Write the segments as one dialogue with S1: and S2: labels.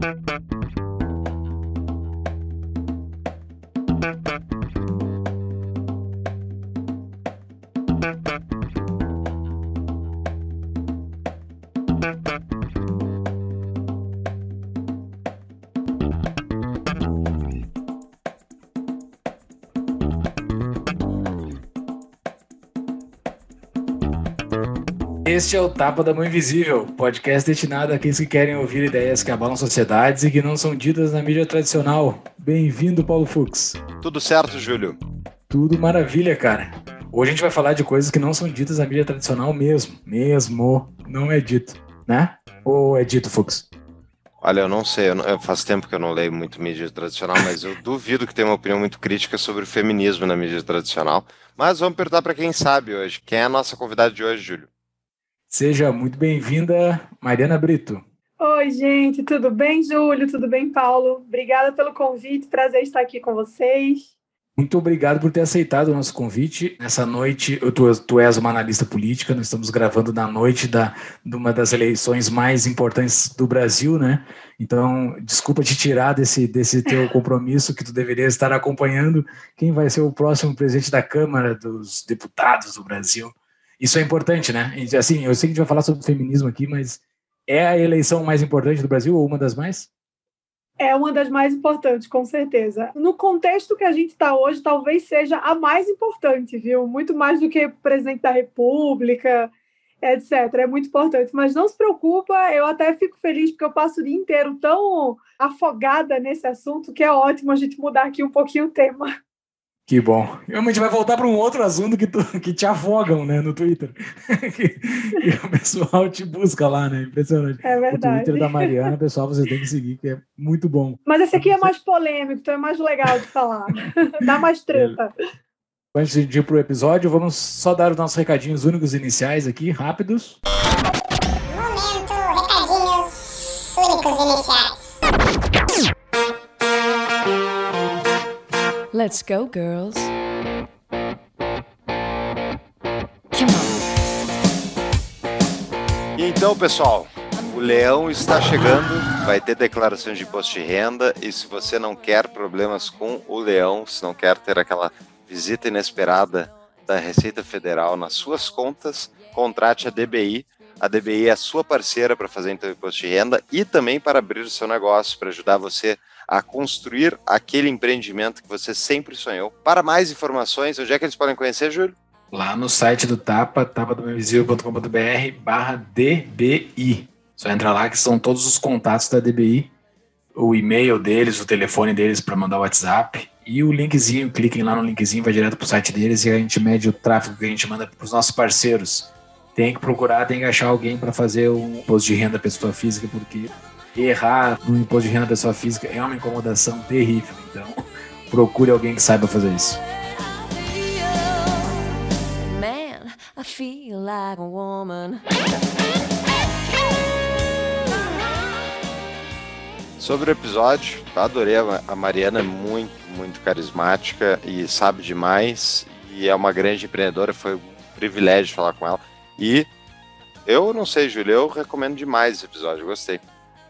S1: Thank you. Este é o Tapa da Mão Invisível, podcast destinado àqueles que querem ouvir ideias que abalam sociedades e que não são ditas na mídia tradicional. Bem-vindo, Paulo Fux.
S2: Tudo certo, Júlio?
S1: Tudo maravilha, cara. Hoje a gente vai falar de coisas que não são ditas na mídia tradicional mesmo. Mesmo. Não é dito, né? Ou é dito, Fux?
S2: Olha, eu não sei, eu não, faz tempo que eu não leio muito mídia tradicional, mas eu duvido que tenha uma opinião muito crítica sobre o feminismo na mídia tradicional. Mas vamos perguntar para quem sabe hoje. Quem é a nossa convidada de hoje, Júlio?
S1: Seja muito bem-vinda, Mariana Brito.
S3: Oi, gente, tudo bem, Júlio? Tudo bem, Paulo? Obrigada pelo convite, prazer estar aqui com vocês.
S1: Muito obrigado por ter aceitado o nosso convite. Nessa noite, tu, tu és uma analista política, nós estamos gravando na noite da, de uma das eleições mais importantes do Brasil, né? Então, desculpa te tirar desse, desse teu compromisso que tu deveria estar acompanhando quem vai ser o próximo presidente da Câmara dos Deputados do Brasil. Isso é importante, né? Assim, eu sei que a gente vai falar sobre feminismo aqui, mas é a eleição mais importante do Brasil ou uma das mais?
S3: É uma das mais importantes, com certeza. No contexto que a gente está hoje, talvez seja a mais importante, viu? Muito mais do que presidente da República, etc. É muito importante. Mas não se preocupa, eu até fico feliz porque eu passo o dia inteiro tão afogada nesse assunto que é ótimo a gente mudar aqui um pouquinho o tema.
S1: Que bom. Realmente vai voltar para um outro assunto que, tu, que te afogam, né, no Twitter. que, que, o pessoal te busca lá, né? Impressionante.
S3: É verdade.
S1: O Twitter da Mariana, pessoal, você tem que seguir, que é muito bom.
S3: Mas esse aqui é mais polêmico, então é mais legal de falar. Dá mais treta.
S1: Antes de ir para o episódio, vamos só dar os nossos recadinhos únicos iniciais aqui, rápidos.
S4: Let's go, girls.
S2: Então, pessoal, o leão está chegando, vai ter declaração de imposto de renda e se você não quer problemas com o leão, se não quer ter aquela visita inesperada da Receita Federal nas suas contas, contrate a DBI. A DBI é a sua parceira para fazer então imposto de renda e também para abrir o seu negócio, para ajudar você a construir aquele empreendimento que você sempre sonhou. Para mais informações, onde é que eles podem conhecer, Júlio?
S1: Lá no site do Tapa, tapadomevisível.com.br barra DBI. Só entra lá que são todos os contatos da DBI, o e-mail deles, o telefone deles para mandar o WhatsApp e o linkzinho, cliquem lá no linkzinho, vai direto para o site deles e a gente mede o tráfego que a gente manda para os nossos parceiros. Tem que procurar, tem que achar alguém para fazer um posto de renda pessoa física, porque errar no imposto de renda da pessoa física é uma incomodação terrível. Então, procure alguém que saiba fazer isso.
S4: Man, I feel like a woman.
S2: Sobre o episódio, adorei. A Mariana é muito, muito carismática e sabe demais. E é uma grande empreendedora. Foi um privilégio falar com ela. E eu não sei, Júlio, eu recomendo demais esse episódio. Gostei.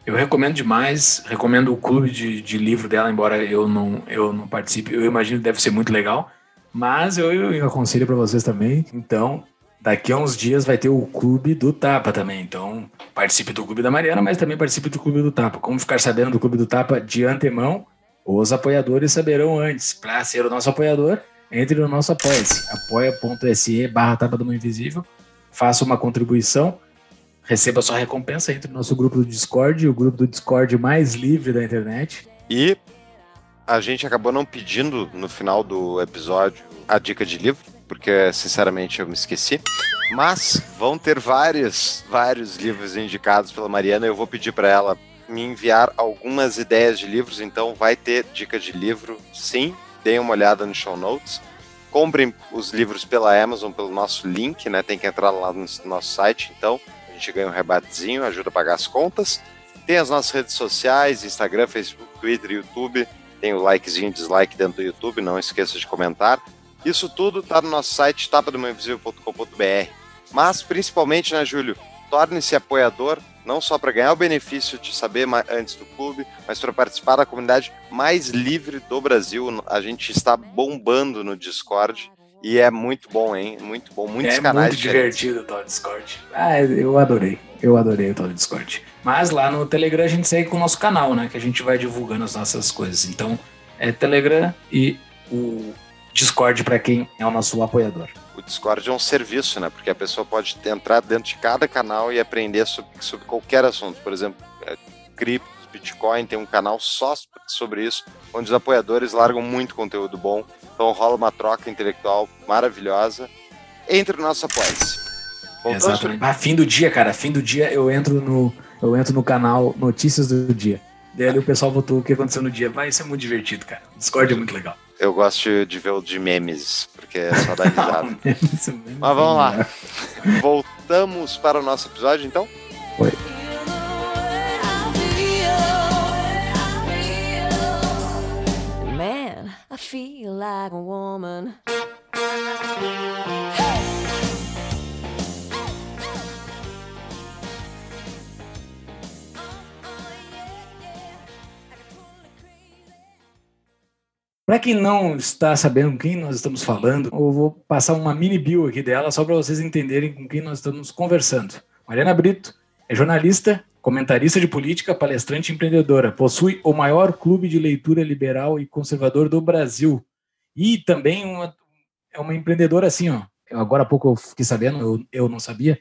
S1: Eu recomendo demais, recomendo o clube de, de livro dela, embora eu não, eu não participe. Eu imagino que deve ser muito legal, mas eu, eu aconselho para vocês também. Então, daqui a uns dias vai ter o clube do Tapa também. Então, participe do clube da Mariana, mas também participe do clube do Tapa. Como ficar sabendo do clube do Tapa de antemão? Os apoiadores saberão antes. Para ser o nosso apoiador, entre no nosso apoia-se, apoia.se barra Tapa do Invisível. Faça uma contribuição receba sua recompensa, entre no nosso grupo do Discord, o grupo do Discord mais livre da internet.
S2: E a gente acabou não pedindo no final do episódio a dica de livro, porque sinceramente eu me esqueci. Mas vão ter vários, vários livros indicados pela Mariana. Eu vou pedir para ela me enviar algumas ideias de livros, então vai ter dica de livro, sim. Deem uma olhada no show notes. Comprem os livros pela Amazon, pelo nosso link, né? Tem que entrar lá no nosso site, então gente ganha um rebatezinho, ajuda a pagar as contas. Tem as nossas redes sociais, Instagram, Facebook, Twitter, YouTube. Tem o likezinho dislike dentro do YouTube, não esqueça de comentar. Isso tudo está no nosso site tapadomainvisível.com.br. Mas, principalmente, né, Júlio? Torne-se apoiador, não só para ganhar o benefício de saber antes do clube, mas para participar da comunidade mais livre do Brasil. A gente está bombando no Discord. E é muito bom, hein? Muito bom. Muitos
S1: é
S2: canais.
S1: muito divertido o tal Discord. Ah, eu adorei. Eu adorei o tal Discord. Mas lá no Telegram a gente segue com o nosso canal, né? Que a gente vai divulgando as nossas coisas. Então, é Telegram e o Discord para quem é o nosso apoiador.
S2: O Discord é um serviço, né? Porque a pessoa pode entrar dentro de cada canal e aprender sobre, sobre qualquer assunto. Por exemplo, é, criptos, Bitcoin, tem um canal só sobre isso, onde os apoiadores largam muito conteúdo bom. Então rola uma troca intelectual maravilhosa entre o nosso apoia-se.
S1: Exatamente. Ah, fim do dia, cara. Fim do dia eu entro no, eu entro no canal Notícias do Dia. Daí ali o pessoal botou o que aconteceu no dia. Vai ser muito divertido, cara. Discord é muito legal.
S2: Eu gosto de ver o de memes, porque é só dar risada. Mas vamos lá. Voltamos para o nosso episódio, então?
S1: Oi.
S4: Feel like a woman.
S1: Para quem não está sabendo com quem nós estamos falando, eu vou passar uma mini bio aqui dela só para vocês entenderem com quem nós estamos conversando. Mariana Brito é jornalista, comentarista de política, palestrante e empreendedora. Possui o maior clube de leitura liberal e conservador do Brasil. E também uma, é uma empreendedora assim, ó. Agora há pouco eu fiquei sabendo, eu, eu não sabia.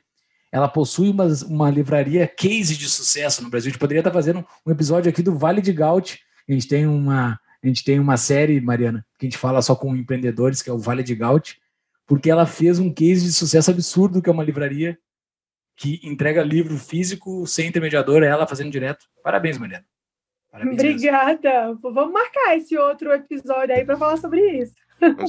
S1: Ela possui uma, uma livraria case de sucesso no Brasil. A gente poderia estar fazendo um episódio aqui do Vale de Gaut. A gente tem uma a gente tem uma série, Mariana, que a gente fala só com empreendedores, que é o Vale de Gaut, porque ela fez um case de sucesso absurdo, que é uma livraria que entrega livro físico sem intermediador, ela fazendo direto. Parabéns, Mariana.
S3: Parabéns Obrigada. Mesmo. Vamos marcar esse outro episódio aí para falar sobre isso.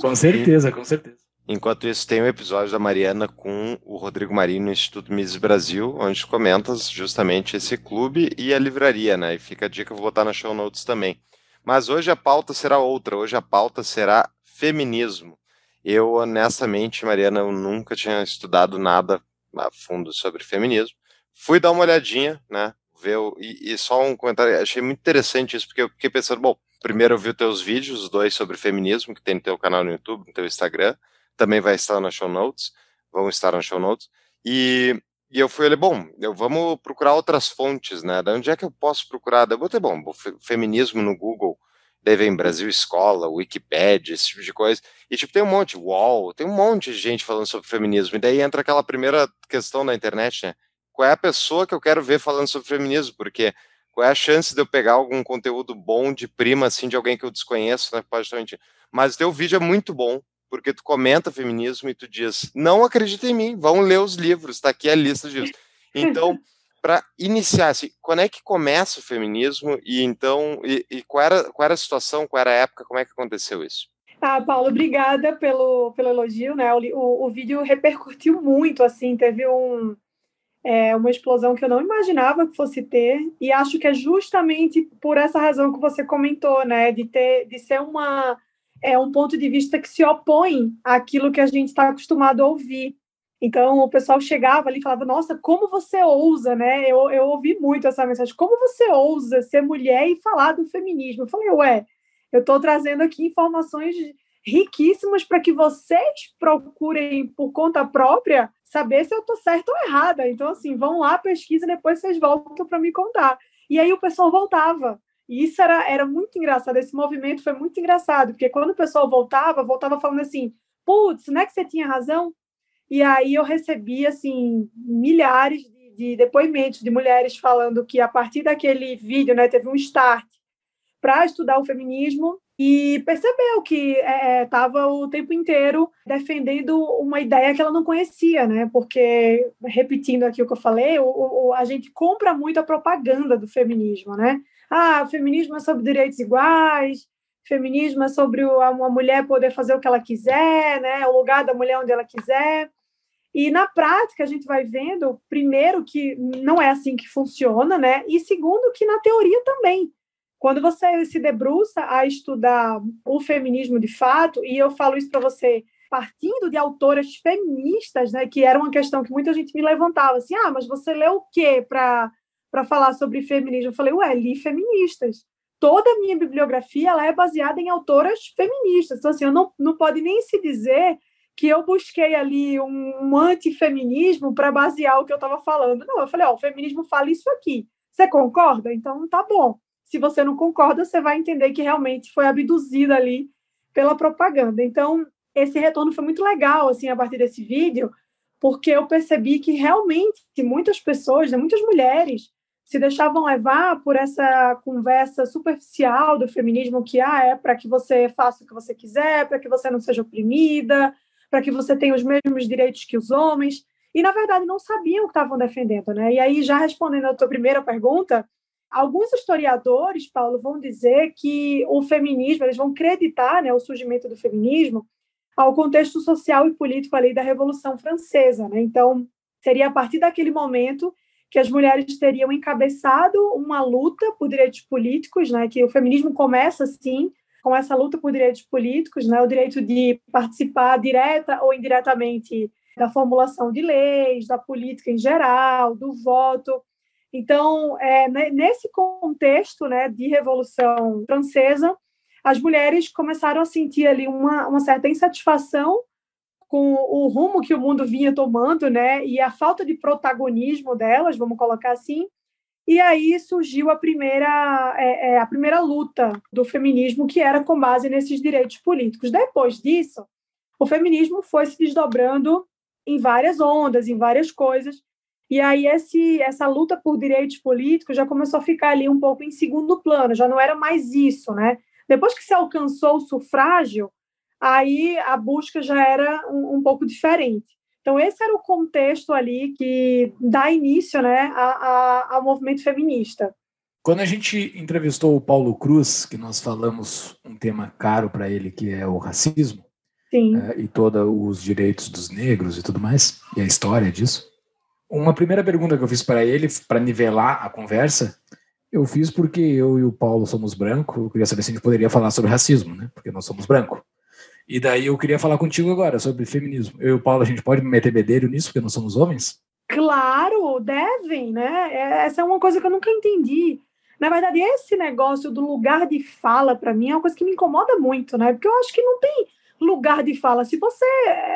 S1: com certeza, com certeza.
S2: Enquanto isso, tem um episódio da Mariana com o Rodrigo Marinho no Instituto Mises Brasil, onde comenta justamente esse clube e a livraria, né? E fica a dica, eu vou botar na show notes também. Mas hoje a pauta será outra, hoje a pauta será feminismo. Eu, honestamente, Mariana, eu nunca tinha estudado nada a fundo sobre feminismo. Fui dar uma olhadinha, né? Ver, e, e só um comentário, achei muito interessante isso, porque eu fiquei pensando, bom, primeiro eu vi os teus vídeos, os dois sobre feminismo, que tem no teu canal no YouTube, no teu Instagram, também vai estar na show notes, vão estar na show notes, e e eu fui ali, bom, eu vamos procurar outras fontes, né? Da onde é que eu posso procurar? Eu botei, bom, feminismo no Google, daí vem Brasil Escola, Wikipedia, esse tipo de coisa. E tipo, tem um monte, UOL, tem um monte de gente falando sobre feminismo. E daí entra aquela primeira questão da internet, né? Qual é a pessoa que eu quero ver falando sobre feminismo? Porque qual é a chance de eu pegar algum conteúdo bom de prima, assim, de alguém que eu desconheço, né? Pode estar. Mas teu vídeo é muito bom, porque tu comenta feminismo e tu diz, não acredita em mim, vão ler os livros, está aqui a lista disso. Então, para iniciar, assim, quando é que começa o feminismo e então, e, e, qual, era, qual era a situação, qual era a época, como é que aconteceu isso?
S3: Ah, Paulo, obrigada pelo, pelo elogio, né? O, o, o vídeo repercutiu muito, assim, teve um, é, uma explosão que eu não imaginava que fosse ter, e acho que é justamente por essa razão que você comentou, né? De ter, de ser uma é um ponto de vista que se opõe àquilo que a gente está acostumado a ouvir. Então, o pessoal chegava ali e falava, nossa, como você ousa, né? Eu, eu ouvi muito essa mensagem, como você ousa ser mulher e falar do feminismo? Eu falei, ué, eu estou trazendo aqui informações riquíssimas para que vocês procurem por conta própria saber se eu estou certa ou errada. Então, assim, vão lá, pesquisa, depois vocês voltam para me contar. E aí o pessoal voltava. E isso era, era muito engraçado, esse movimento foi muito engraçado, porque quando o pessoal voltava, voltava falando assim, putz, não é que você tinha razão? E aí eu recebi, assim, milhares de, de depoimentos de mulheres falando que a partir daquele vídeo, né, teve um start para estudar o feminismo e percebeu que estava é, o tempo inteiro defendendo uma ideia que ela não conhecia, né? Porque, repetindo aqui o que eu falei, o, o, a gente compra muito a propaganda do feminismo, né? ah, feminismo é sobre direitos iguais, feminismo é sobre uma mulher poder fazer o que ela quiser, né? O lugar da mulher onde ela quiser. E na prática a gente vai vendo, primeiro, que não é assim que funciona, né? E segundo, que na teoria também. Quando você se debruça a estudar o feminismo de fato, e eu falo isso para você partindo de autoras feministas, né, que era uma questão que muita gente me levantava, assim, ah, mas você leu o quê para para falar sobre feminismo. Eu falei, ué, li feministas. Toda a minha bibliografia ela é baseada em autoras feministas. Então, assim, eu não, não pode nem se dizer que eu busquei ali um, antifeminismo para basear o que eu estava falando. Não, eu falei, ó, o feminismo fala isso aqui. Você concorda? Então tá bom. Se você não concorda, você vai entender que realmente foi abduzida ali pela propaganda. Então, esse retorno foi muito legal, assim, a partir desse vídeo, porque eu percebi que realmente muitas pessoas, né, muitas mulheres, se deixavam levar por essa conversa superficial do feminismo que ah, é para que você faça o que você quiser, para que você não seja oprimida, para que você tenha os mesmos direitos que os homens. E, na verdade, não sabiam o que estavam defendendo. Né? E aí, já respondendo a tua primeira pergunta, alguns historiadores, Paulo, vão dizer que o feminismo, eles vão acreditar né, o surgimento do feminismo ao contexto social e político ali da Revolução Francesa. Né? Então, seria a partir daquele momento que as mulheres teriam encabeçado uma luta por direitos políticos, né? que o feminismo começa, sim, com essa luta por direitos políticos, né? o direito de participar direta ou indiretamente da formulação de leis, da política em geral, do voto. Então, é, nesse contexto né, de Revolução Francesa, as mulheres começaram a sentir ali uma, uma certa insatisfação com o rumo que o mundo vinha tomando, né, e a falta de protagonismo delas, vamos colocar assim. E aí surgiu a primeira, é, é, a primeira luta do feminismo, que era com base nesses direitos políticos. Depois disso, o feminismo foi se desdobrando em várias ondas, em várias coisas. E aí esse, essa luta por direitos políticos já começou a ficar ali um pouco em segundo plano, já não era mais isso, né? Depois que se alcançou o sufrágio, aí a busca já era um, um pouco diferente. Então, esse era o contexto ali que dá início né, a, a, ao movimento feminista.
S1: Quando a gente entrevistou o Paulo Cruz, que nós falamos um tema caro para ele, que é o racismo, é, e todos os direitos dos negros e tudo mais, e a história disso, uma primeira pergunta que eu fiz para ele, para nivelar a conversa, eu fiz porque eu e o Paulo somos branco. Eu queria saber se a gente poderia falar sobre racismo, né? Porque nós somos branco. E daí eu queria falar contigo agora sobre feminismo. Eu e o Paulo, a gente pode meter bedelho nisso porque nós somos homens?
S3: Claro, devem, né? É, essa é uma coisa que eu nunca entendi. Na verdade, esse negócio do lugar de fala, para mim, é uma coisa que me incomoda muito, né? Porque eu acho que não tem lugar de fala. Se você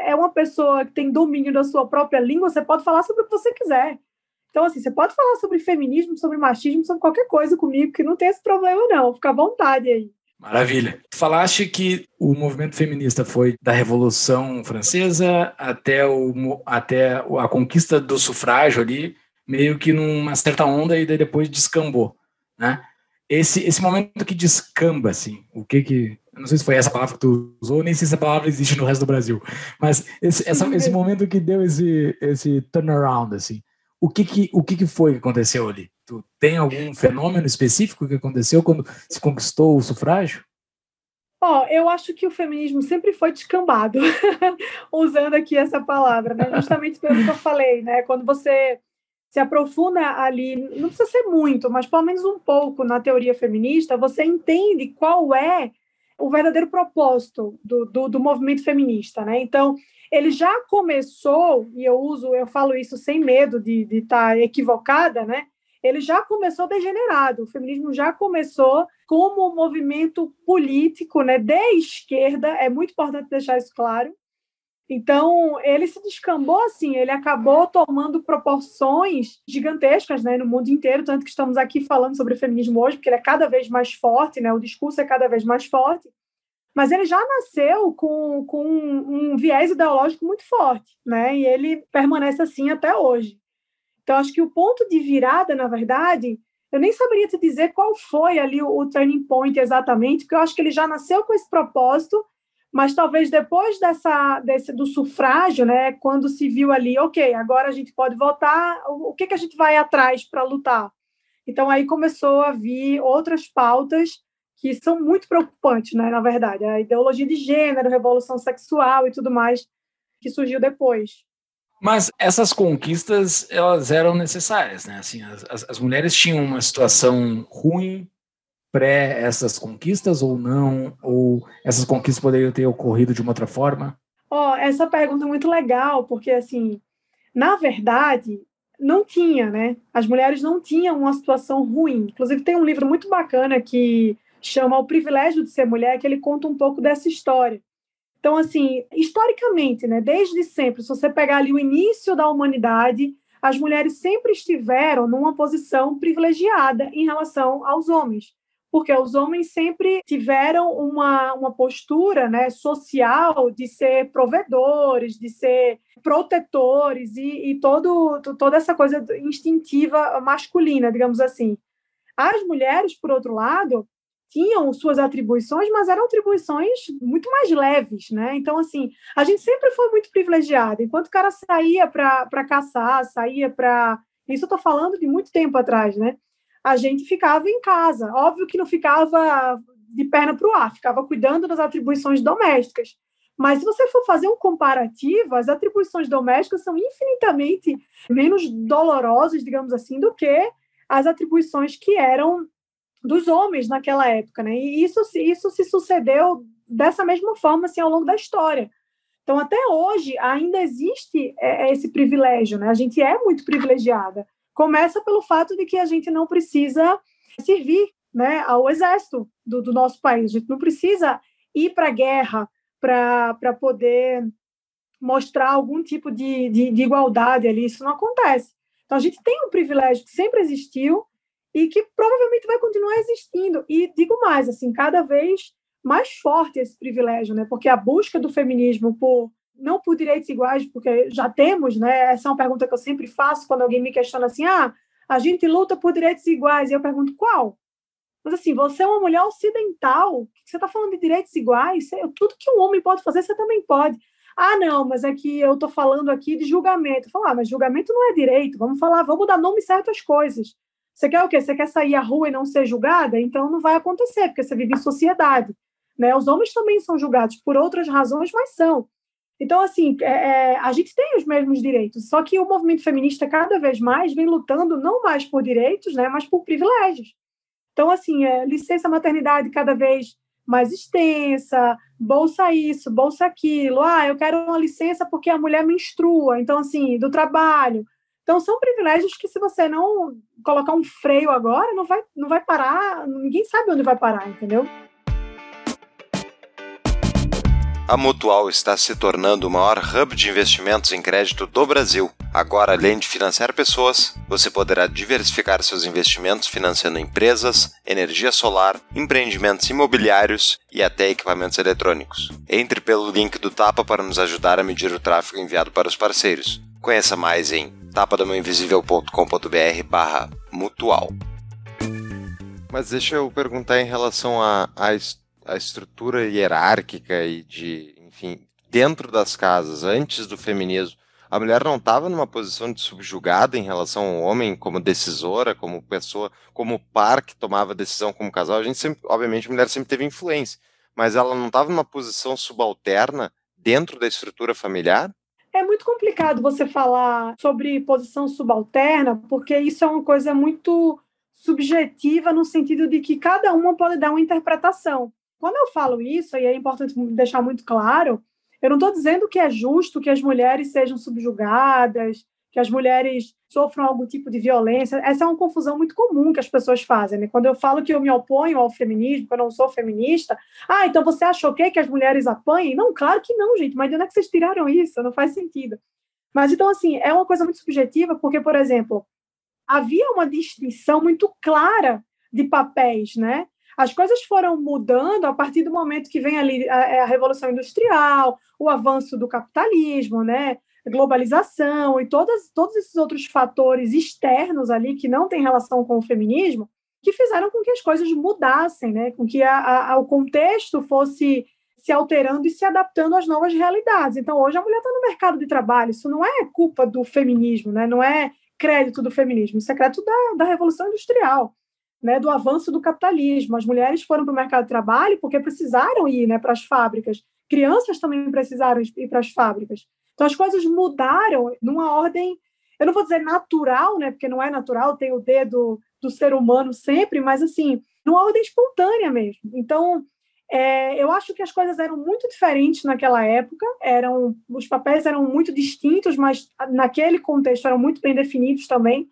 S3: é uma pessoa que tem domínio da sua própria língua, você pode falar sobre o que você quiser. Então, assim, você pode falar sobre feminismo, sobre machismo, sobre qualquer coisa comigo, que não tem esse problema, não. Fica à vontade aí.
S1: Maravilha. Falaste que o movimento feminista foi da Revolução Francesa até, o, até a conquista do sufrágio ali, meio que numa certa onda e depois descambou, né? Esse, esse momento que descamba, assim, o que que... Não sei se foi essa palavra que tu usou, nem sei se essa palavra existe no resto do Brasil, mas esse, essa, esse momento que deu esse, esse turnaround, assim, o que que, o que que foi que aconteceu ali? Tu tem algum fenômeno específico que aconteceu quando se conquistou o sufrágio?
S3: Ó, oh, eu acho que o feminismo sempre foi descambado, usando aqui essa palavra, né? Justamente pelo que eu falei, né? Quando você se aprofunda ali, não precisa ser muito, mas pelo menos um pouco na teoria feminista, você entende qual é o verdadeiro propósito do, do, do movimento feminista, né? Então, ele já começou, e eu uso, eu falo isso sem medo de estar tá equivocada, né? Ele já começou degenerado. O feminismo já começou como um movimento político, né, de esquerda. É muito importante deixar isso claro. Então, ele se descambou assim, ele acabou tomando proporções gigantescas né, no mundo inteiro, tanto que estamos aqui falando sobre o feminismo hoje, porque ele é cada vez mais forte, né, o discurso é cada vez mais forte mas ele já nasceu com, com um viés ideológico muito forte, né? E ele permanece assim até hoje. Então, acho que o ponto de virada, na verdade, eu nem saberia te dizer qual foi ali o, o turning point exatamente, porque eu acho que ele já nasceu com esse propósito, mas talvez depois dessa desse, do sufrágio, né, quando se viu ali, ok, agora a gente pode votar, o, o que, que a gente vai atrás para lutar? Então, aí começou a vir outras pautas que são muito preocupantes, né, na verdade, a ideologia de gênero, revolução sexual e tudo mais que surgiu depois.
S1: Mas essas conquistas, elas eram necessárias, né? Assim, as, as mulheres tinham uma situação ruim pré essas conquistas ou não? Ou essas conquistas poderiam ter ocorrido de uma outra forma?
S3: Oh, essa pergunta é muito legal, porque, assim, na verdade, não tinha, né? As mulheres não tinham uma situação ruim. Inclusive, tem um livro muito bacana que chama O Privilégio de Ser Mulher, que ele conta um pouco dessa história. Então, assim, historicamente, né, desde sempre, se você pegar ali o início da humanidade, as mulheres sempre estiveram numa posição privilegiada em relação aos homens porque os homens sempre tiveram uma, uma postura né, social de ser provedores, de ser protetores e, e todo, toda essa coisa instintiva masculina, digamos assim. As mulheres, por outro lado, tinham suas atribuições, mas eram atribuições muito mais leves, né? Então, assim, a gente sempre foi muito privilegiada. Enquanto o cara saía para caçar, saía para. Isso eu estou falando de muito tempo atrás, né? a gente ficava em casa. Óbvio que não ficava de perna para o ar, ficava cuidando das atribuições domésticas. Mas se você for fazer um comparativo, as atribuições domésticas são infinitamente menos dolorosas, digamos assim, do que as atribuições que eram dos homens naquela época, né? E isso, isso se sucedeu dessa mesma forma assim, ao longo da história. Então, até hoje, ainda existe é, esse privilégio, né? A gente é muito privilegiada. Começa pelo fato de que a gente não precisa servir né, ao exército do, do nosso país, a gente não precisa ir para a guerra para poder mostrar algum tipo de, de, de igualdade ali, isso não acontece. Então, a gente tem um privilégio que sempre existiu e que provavelmente vai continuar existindo. E digo mais, assim, cada vez mais forte esse privilégio, né? Porque a busca do feminismo por não por direitos iguais, porque já temos, né? Essa é uma pergunta que eu sempre faço quando alguém me questiona assim: ah, a gente luta por direitos iguais. E eu pergunto qual? Mas assim, você é uma mulher ocidental, você está falando de direitos iguais? Tudo que um homem pode fazer, você também pode. Ah, não, mas é que eu estou falando aqui de julgamento. Falar, ah, mas julgamento não é direito. Vamos falar, vamos dar nome certas coisas. Você quer o quê? Você quer sair à rua e não ser julgada? Então não vai acontecer, porque você vive em sociedade. Né? Os homens também são julgados por outras razões, mas são. Então, assim, é, é, a gente tem os mesmos direitos, só que o movimento feminista cada vez mais vem lutando não mais por direitos, né, mas por privilégios. Então, assim, é, licença maternidade cada vez mais extensa, bolsa isso, bolsa aquilo. Ah, eu quero uma licença porque a mulher menstrua, então, assim, do trabalho. Então, são privilégios que, se você não colocar um freio agora, não vai, não vai parar, ninguém sabe onde vai parar, entendeu?
S2: A Mutual está se tornando o maior hub de investimentos em crédito do Brasil. Agora, além de financiar pessoas, você poderá diversificar seus investimentos financiando empresas, energia solar, empreendimentos imobiliários e até equipamentos eletrônicos. Entre pelo link do Tapa para nos ajudar a medir o tráfego enviado para os parceiros. Conheça mais em tapadamainvisível.com.br barra mutual. Mas deixa eu perguntar em relação a, a a estrutura hierárquica e de, enfim, dentro das casas, antes do feminismo, a mulher não estava numa posição de subjugada em relação ao homem como decisora, como pessoa, como par que tomava decisão como casal. A gente sempre, obviamente, a mulher sempre teve influência, mas ela não estava numa posição subalterna dentro da estrutura familiar?
S3: É muito complicado você falar sobre posição subalterna, porque isso é uma coisa muito subjetiva no sentido de que cada uma pode dar uma interpretação. Quando eu falo isso, e é importante deixar muito claro, eu não estou dizendo que é justo que as mulheres sejam subjugadas, que as mulheres sofram algum tipo de violência. Essa é uma confusão muito comum que as pessoas fazem. Né? Quando eu falo que eu me oponho ao feminismo, que eu não sou feminista, ah, então você achou que, que as mulheres apanhem? Não, claro que não, gente, mas de onde é que vocês tiraram isso? Não faz sentido. Mas então, assim, é uma coisa muito subjetiva, porque, por exemplo, havia uma distinção muito clara de papéis, né? As coisas foram mudando a partir do momento que vem ali a, é, a Revolução Industrial, o avanço do capitalismo, né? Globalização e todas, todos esses outros fatores externos ali que não têm relação com o feminismo, que fizeram com que as coisas mudassem, né? com que a, a, o contexto fosse se alterando e se adaptando às novas realidades. Então, hoje a mulher está no mercado de trabalho, isso não é culpa do feminismo, né? não é crédito do feminismo, isso é crédito da, da Revolução Industrial né, do avanço do capitalismo. As mulheres foram para o mercado de trabalho porque precisaram ir né, para as fábricas. Crianças também precisaram ir para as fábricas. Então, as coisas mudaram numa ordem, eu não vou dizer natural, né, porque não é natural, tem o dedo do ser humano sempre, mas assim, numa ordem espontânea mesmo. Então, É, eu acho que as coisas eram muito diferentes naquela época, eram os papéis eram muito distintos, mas naquele contexto eram muito bem definidos também.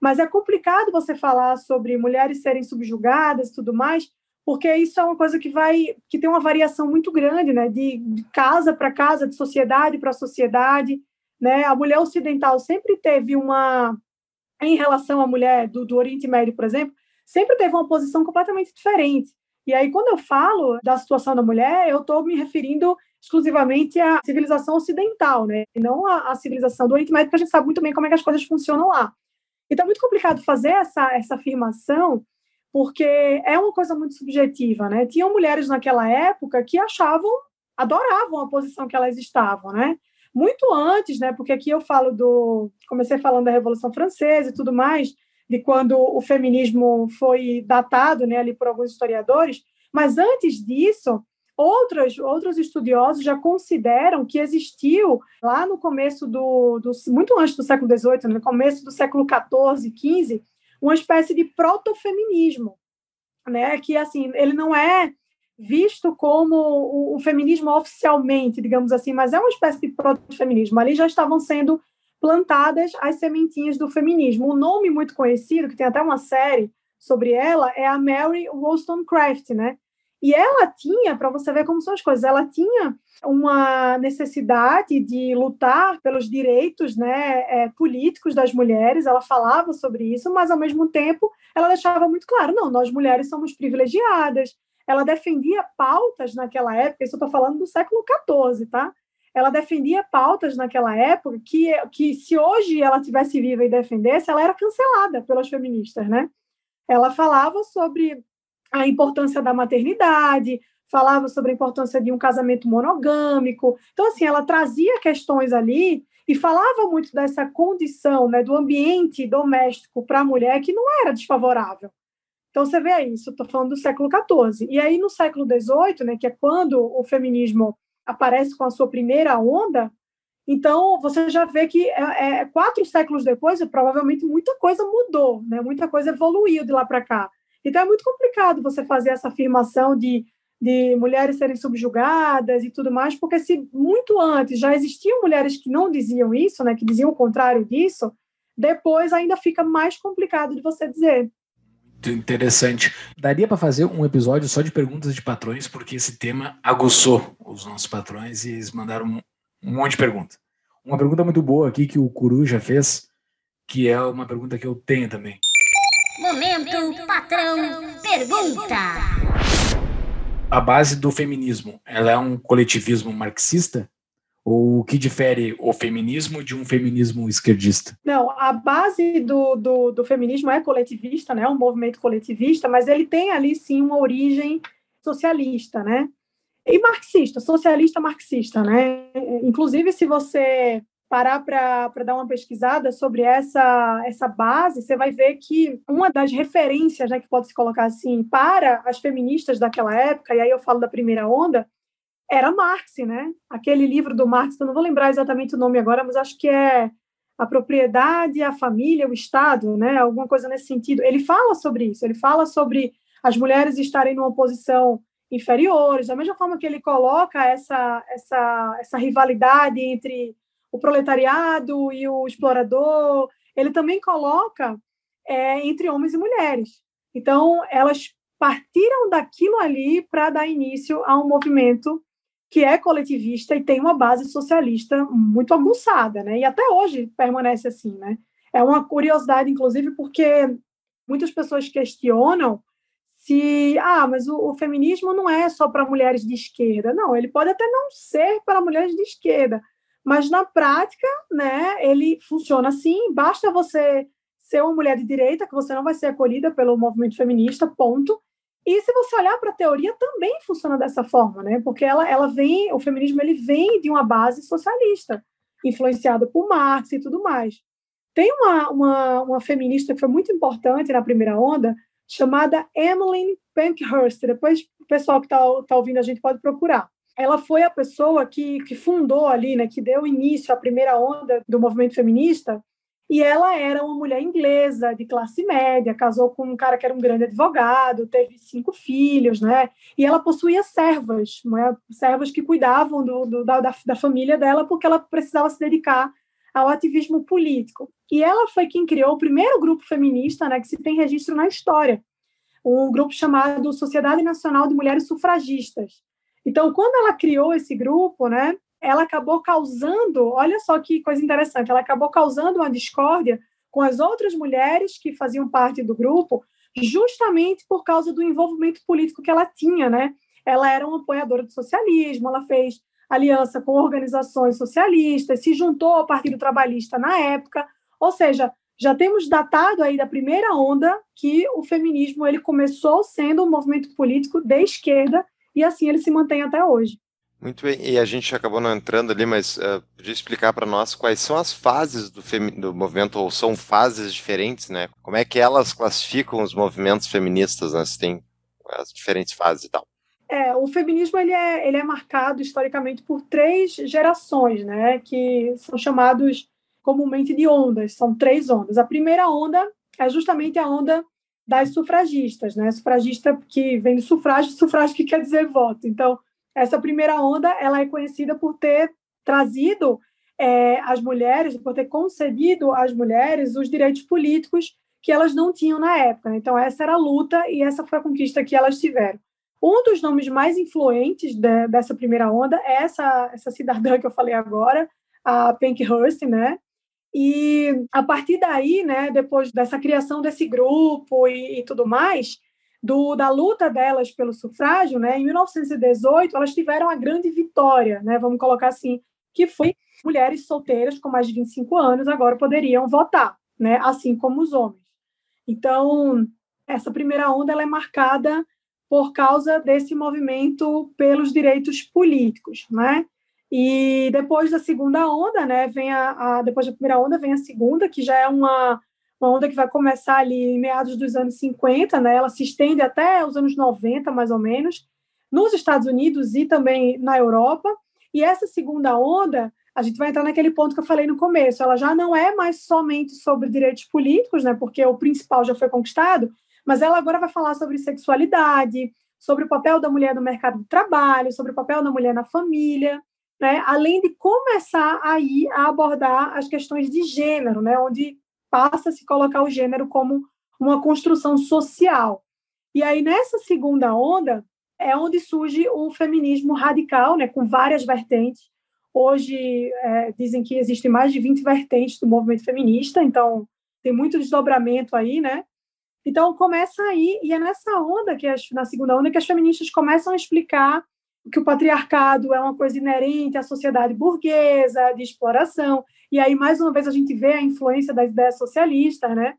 S3: Mas é complicado você falar sobre mulheres serem subjugadas e tudo mais, porque isso é uma coisa que vai que tem uma variação muito grande, né, de, de casa para casa, de sociedade para sociedade, né? A mulher ocidental sempre teve uma em relação à mulher do, do Oriente Médio, por exemplo, sempre teve uma posição completamente diferente. E aí, quando eu falo da situação da mulher, eu estou me referindo exclusivamente à civilização ocidental, né? E não à, à, civilização do Oriente Médio, porque a gente sabe muito bem como é que as coisas funcionam lá. Então, é muito complicado fazer essa, essa afirmação, porque é uma coisa muito subjetiva, né? Tinham mulheres naquela época que achavam, adoravam a posição que elas estavam, né? Muito antes, né? Porque aqui eu falo do. Comecei falando da Revolução Francesa e tudo mais, de quando o feminismo foi datado né, ali por alguns historiadores, mas antes disso, outros, outros estudiosos já consideram que existiu, lá no começo do, do muito antes do século XVIII, no começo do século XIV, XV, uma espécie de protofeminismo, né, que assim, ele não é visto como o, o feminismo oficialmente, digamos assim, mas é uma espécie de protofeminismo. Ali já estavam sendo plantadas as sementinhas do feminismo. Um nome muito conhecido, que tem até uma série sobre ela, é a Mary Wollstonecraft, né? E ela tinha, para você ver como são as coisas, ela tinha uma necessidade de lutar pelos direitos né, é, políticos das mulheres, ela falava sobre isso, mas ao mesmo tempo ela deixava muito claro: não, nós mulheres somos privilegiadas. Ela defendia pautas naquela época, isso eu estou falando do século XIV, tá? ela defendia pautas naquela época que, que se hoje ela tivesse viva e defendesse, ela era cancelada pelas feministas, né? Ela falava sobre a importância da maternidade, falava sobre a importância de um casamento monogâmico. Então, assim, ela trazia questões ali e falava muito dessa condição, né, do ambiente doméstico para a mulher que não era desfavorável. Então, você vê isso, estou falando do século XIV. E aí, no século XVIII, né, que é quando o feminismo aparece com a sua primeira onda, então você já vê que é, é, quatro séculos depois, provavelmente muita coisa mudou, né? muita coisa evoluiu de lá para cá. Então é muito complicado você fazer essa afirmação de, de mulheres serem subjugadas e tudo mais, porque se muito antes já existiam mulheres que não diziam isso, né, que diziam o contrário disso, depois ainda fica mais complicado de você dizer
S1: muito interessante. Daria para fazer um episódio só de perguntas de patrões, porque esse tema aguçou os nossos patrões e eles mandaram um, um monte de perguntas. Uma pergunta muito boa aqui que o Curu já fez, que é uma pergunta que eu tenho também.
S4: Momento Patrão Pergunta.
S1: A base do feminismo, ela é um coletivismo marxista? Ou o que difere o feminismo de um feminismo esquerdista?
S3: Não, a base do, do, do feminismo é coletivista, né? um movimento coletivista, mas ele tem ali sim uma origem socialista, né? E marxista, socialista marxista, né? Inclusive, se você parar para dar uma pesquisada sobre essa, essa base, você vai ver que uma das referências, né, que pode se colocar assim, para as feministas daquela época, e aí eu falo da primeira onda, era Marx, né? Aquele livro do Marx, eu não vou lembrar exatamente o nome agora, mas acho que é a propriedade, a família, o Estado, né? Alguma coisa nesse sentido. Ele fala sobre isso, ele fala sobre as mulheres estarem numa posição inferiores, da mesma forma que ele coloca essa, essa, essa rivalidade entre o proletariado e o explorador, ele também coloca é, entre homens e mulheres. Então, elas partiram daquilo ali para dar início a um movimento que é coletivista e tem uma base socialista muito aguçada, né? E até hoje permanece assim, né? É uma curiosidade, inclusive, porque muitas pessoas questionam se, ah, mas o, o feminismo não é só para mulheres de esquerda. Não, ele pode até não ser para mulheres de esquerda, mas na prática, né, ele funciona assim, basta você ser uma mulher de direita, que você não vai ser acolhida pelo movimento feminista, ponto. E se você olhar para a teoria, também funciona dessa forma, né? Porque ela, ela vem, o feminismo ele vem de uma base socialista, influenciada por Marx e tudo mais. Tem uma, uma, uma feminista que foi muito importante na primeira onda, chamada Emmeline Pankhurst. Depois o pessoal que está tá ouvindo a gente pode procurar. Ela foi a pessoa que, que fundou ali, né, que deu início à primeira onda do movimento feminista, e ela era uma mulher inglesa, de classe média, casou com um cara que era um grande advogado, teve cinco filhos, né? E ela possuía servas, né? servas que cuidavam do, do, da, da família dela, porque ela precisava se dedicar ao ativismo político. E ela foi quem criou o primeiro grupo feminista né, que se tem registro na história, um grupo chamado Sociedade Nacional de Mulheres Sufragistas. Então, quando ela criou esse grupo, né, ela acabou causando, olha só que coisa interessante, ela acabou causando uma discórdia com as outras mulheres que faziam parte do grupo, justamente por causa do envolvimento político que ela tinha, né? Ela era uma apoiadora do socialismo, ela fez aliança com organizações socialistas, se juntou ao Partido Trabalhista na época, ou seja, já temos datado aí da primeira onda que o feminismo ele começou sendo um movimento político de esquerda e assim ele se mantém até hoje.
S2: Muito bem, e a gente acabou não entrando ali, mas uh, podia explicar para nós quais são as fases do, do, movimento, ou são fases diferentes, né? Como é que elas classificam os movimentos feministas, né? Se tem as diferentes fases e tal.
S3: É, o feminismo ele é, ele é marcado historicamente por três gerações, né? Que são chamados comumente de ondas, são três ondas. A primeira onda é justamente a onda das sufragistas, né? Sufragista que vem do sufrágio, sufrágio que quer dizer voto. Então, essa primeira onda ela é conhecida por ter trazido é, as mulheres, por ter concedido às mulheres os direitos políticos que elas não tinham na época. Né? Então, essa era a luta e essa foi a conquista que elas tiveram. Um dos nomes mais influentes de, dessa primeira onda é essa, essa cidadã que eu falei agora, a Pankhurst, né? E a partir daí, né, depois dessa criação desse grupo e, e tudo mais, do, da luta delas pelo sufrágio, né, em 1918, elas tiveram a grande vitória, né, vamos colocar assim, que foi mulheres solteiras com mais de 25 anos agora poderiam votar, né, assim como os homens. Então, essa primeira onda ela é marcada por causa desse movimento pelos direitos políticos, né? E depois da segunda onda, né, vem a, a depois da primeira onda vem a segunda, que já é uma uma onda que vai começar ali em meados dos anos 50, né? Ela se estende até os anos 90, mais ou menos, nos Estados Unidos e também na Europa. E essa segunda onda, a gente vai entrar naquele ponto que eu falei no começo, ela já não é mais somente sobre direitos políticos, né? Porque o principal já foi conquistado, mas ela agora vai falar sobre sexualidade, sobre o papel da mulher no mercado de trabalho, sobre o papel da mulher na família, né? Além de começar aí a abordar as questões de gênero, né? Onde passa a se colocar o gênero como uma construção social. E aí, nessa segunda onda, é onde surge o feminismo radical, né, com várias vertentes. Hoje, é, dizem que existem mais de 20 vertentes do movimento feminista, então tem muito desdobramento aí, né? Então, começa aí, e é nessa onda, que as, na segunda onda, que as feministas começam a explicar que o patriarcado é uma coisa inerente à sociedade burguesa, de exploração, e aí, mais uma vez, a gente vê a influência das ideias socialistas, né?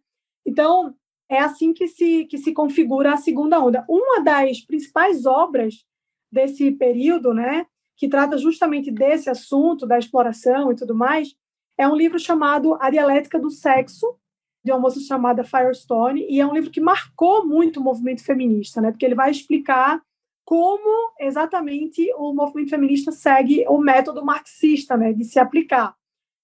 S3: Então, é assim que se, que se configura a segunda onda. Uma das principais obras desse período, né, que trata justamente desse assunto, da exploração e tudo mais, é um livro chamado A Dialética do Sexo, de uma moça chamada Firestone, e é um livro que marcou muito o movimento feminista, né, porque ele vai explicar como exatamente o movimento feminista segue o método marxista, né, de se aplicar.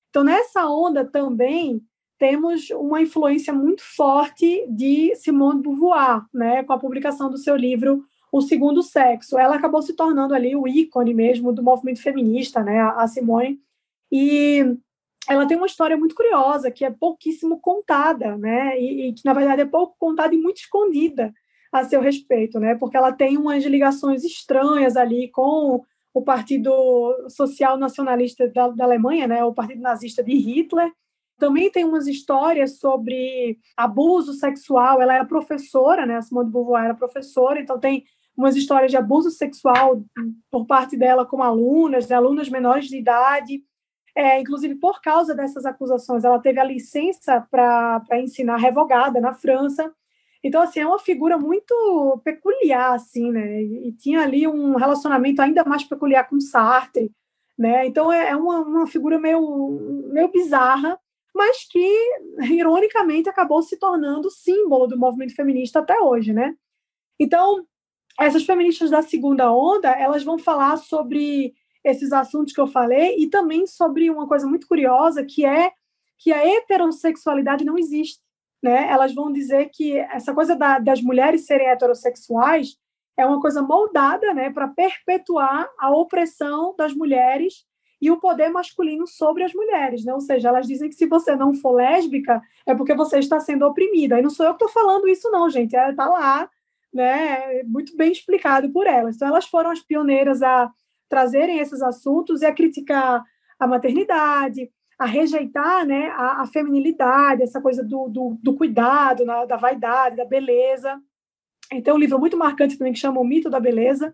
S3: Então, nessa onda também temos uma influência muito forte de Simone de Beauvoir, né, com a publicação do seu livro O Segundo Sexo. Ela acabou se tornando ali o ícone mesmo do movimento feminista, né, a Simone. E ela tem uma história muito curiosa, que é pouquíssimo contada, né, e, e que, na verdade, é pouco contada e muito escondida a seu respeito, né, porque ela tem umas ligações estranhas ali com o Partido Social Nacionalista da, da Alemanha, né, o Partido Nazista de Hitler. Também tem umas histórias sobre abuso sexual. Ela era professora, né, a Simone de Beauvoir era professora, então tem umas histórias de abuso sexual por parte dela com alunas, né, alunas menores de idade. É, inclusive, por causa dessas acusações, ela teve a licença para ensinar revogada na França. Então, assim, é uma figura muito peculiar, assim, né? E tinha ali um relacionamento ainda mais peculiar com Sartre, né? Então, é, é uma, uma figura meio, meio bizarra, mas que, ironicamente, acabou se tornando símbolo do movimento feminista até hoje, né? Então, essas feministas da segunda onda, elas vão falar sobre esses assuntos que eu falei e também sobre uma coisa muito curiosa, que é que a heterossexualidade não existe. Né? Elas vão dizer que essa coisa da, das mulheres serem heterossexuais é uma coisa moldada né, para perpetuar a opressão das mulheres e o poder masculino sobre as mulheres, né? Ou seja, elas dizem que se você não for lésbica é porque você está sendo oprimida. E não sou eu que estou falando isso, não, gente. Está lá, né? Muito bem explicado por elas. Então, elas foram as pioneiras a trazerem esses assuntos e a criticar a maternidade, a rejeitar né, a, a feminilidade, essa coisa do, do, do cuidado, na, da vaidade, da beleza. Então, um livro muito marcante também que chama O Mito da Beleza,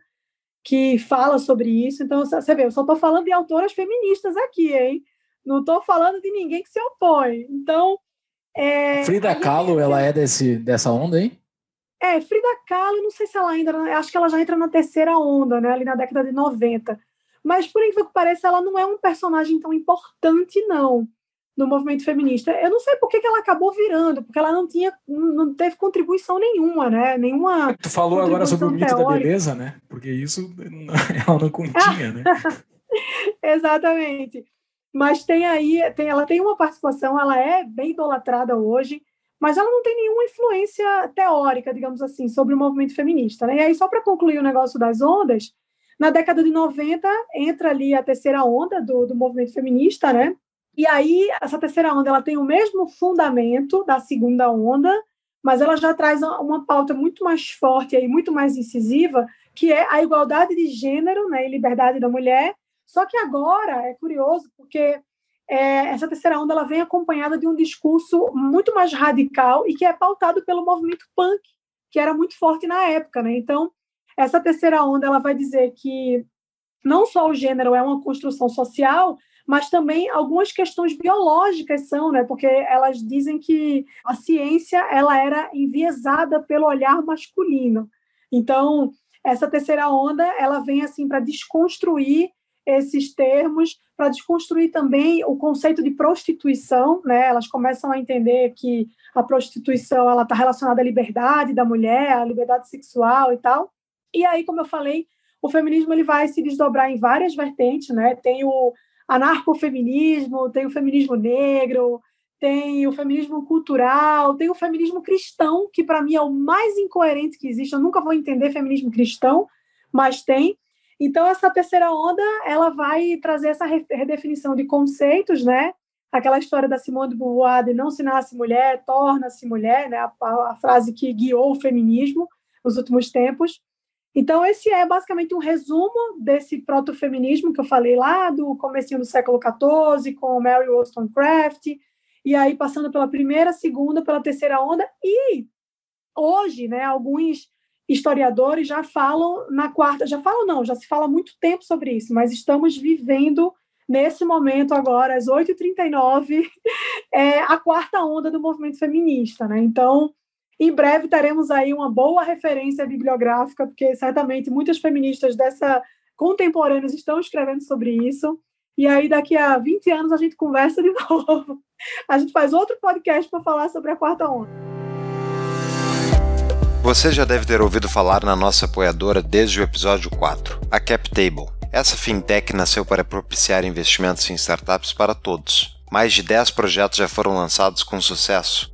S3: que fala sobre isso. Então, você vê, eu só estou falando de autoras feministas aqui, hein? Não estou falando de ninguém que se opõe. Então. É,
S1: Frida Kahlo, ela é desse, dessa onda, hein?
S3: É, Frida Kahlo, não sei se ela ainda. Acho que ela já entra na terceira onda, né? Ali na década de 90. Mas, por incrível que pareça, ela não é um personagem tão importante, não, no movimento feminista. Eu não sei por que, que ela acabou virando, porque ela não tinha, não teve contribuição nenhuma, né? Nenhuma.
S1: Tu falou agora sobre o mito teórica. da beleza, né? Porque isso ela não continha, né?
S3: Exatamente. Mas tem aí, tem, ela tem uma participação, ela é bem idolatrada hoje, mas ela não tem nenhuma influência teórica, digamos assim, sobre o movimento feminista. Né? E aí, só para concluir o negócio das ondas, na década de 90 entra ali a terceira onda do, do movimento feminista, né? E aí, essa terceira onda ela tem o mesmo fundamento da segunda onda, mas ela já traz uma pauta muito mais forte e muito mais incisiva, que é a igualdade de gênero né, e liberdade da mulher. Só que agora é curioso, porque é, essa terceira onda ela vem acompanhada de um discurso muito mais radical e que é pautado pelo movimento punk, que era muito forte na época. Né? Então, essa terceira onda ela vai dizer que não só o gênero é uma construção social, mas também algumas questões biológicas são, né? Porque elas dizem que a ciência ela era enviesada pelo olhar masculino. Então, essa terceira onda, ela vem assim para desconstruir esses termos, para desconstruir também o conceito de prostituição, né? Elas começam a entender que a prostituição ela está relacionada à liberdade da mulher, à liberdade sexual e tal. E aí, como eu falei, o feminismo ele vai se desdobrar em várias vertentes, né? Tem o anarcofeminismo, tem o feminismo negro, tem o feminismo cultural, tem o feminismo cristão, que para mim é o mais incoerente que existe. Eu nunca vou entender feminismo cristão, mas tem. Então essa terceira onda, ela vai trazer essa redefinição de conceitos, né? Aquela história da Simone de Beauvoir de não se nasce mulher, torna-se mulher, né? A, a, a frase que guiou o feminismo nos últimos tempos. Então, esse é basicamente um resumo desse protofeminismo que eu falei lá do comecinho do século XIV, com Mary Wollstonecraft, e aí passando pela primeira, segunda, pela terceira onda, e hoje, né, alguns historiadores já falam na quarta, já falam não, já se fala há muito tempo sobre isso, mas estamos vivendo nesse momento agora, às 8h39, é, a quarta onda do movimento feminista, né? Então, em breve teremos aí uma boa referência bibliográfica, porque certamente muitas feministas dessa contemporâneas estão escrevendo sobre isso. E aí, daqui a 20 anos, a gente conversa de novo. A gente faz outro podcast para falar sobre a quarta onda.
S2: Você já deve ter ouvido falar na nossa apoiadora desde o episódio 4, a CapTable. Essa fintech nasceu para propiciar investimentos em startups para todos, mais de 10 projetos já foram lançados com sucesso,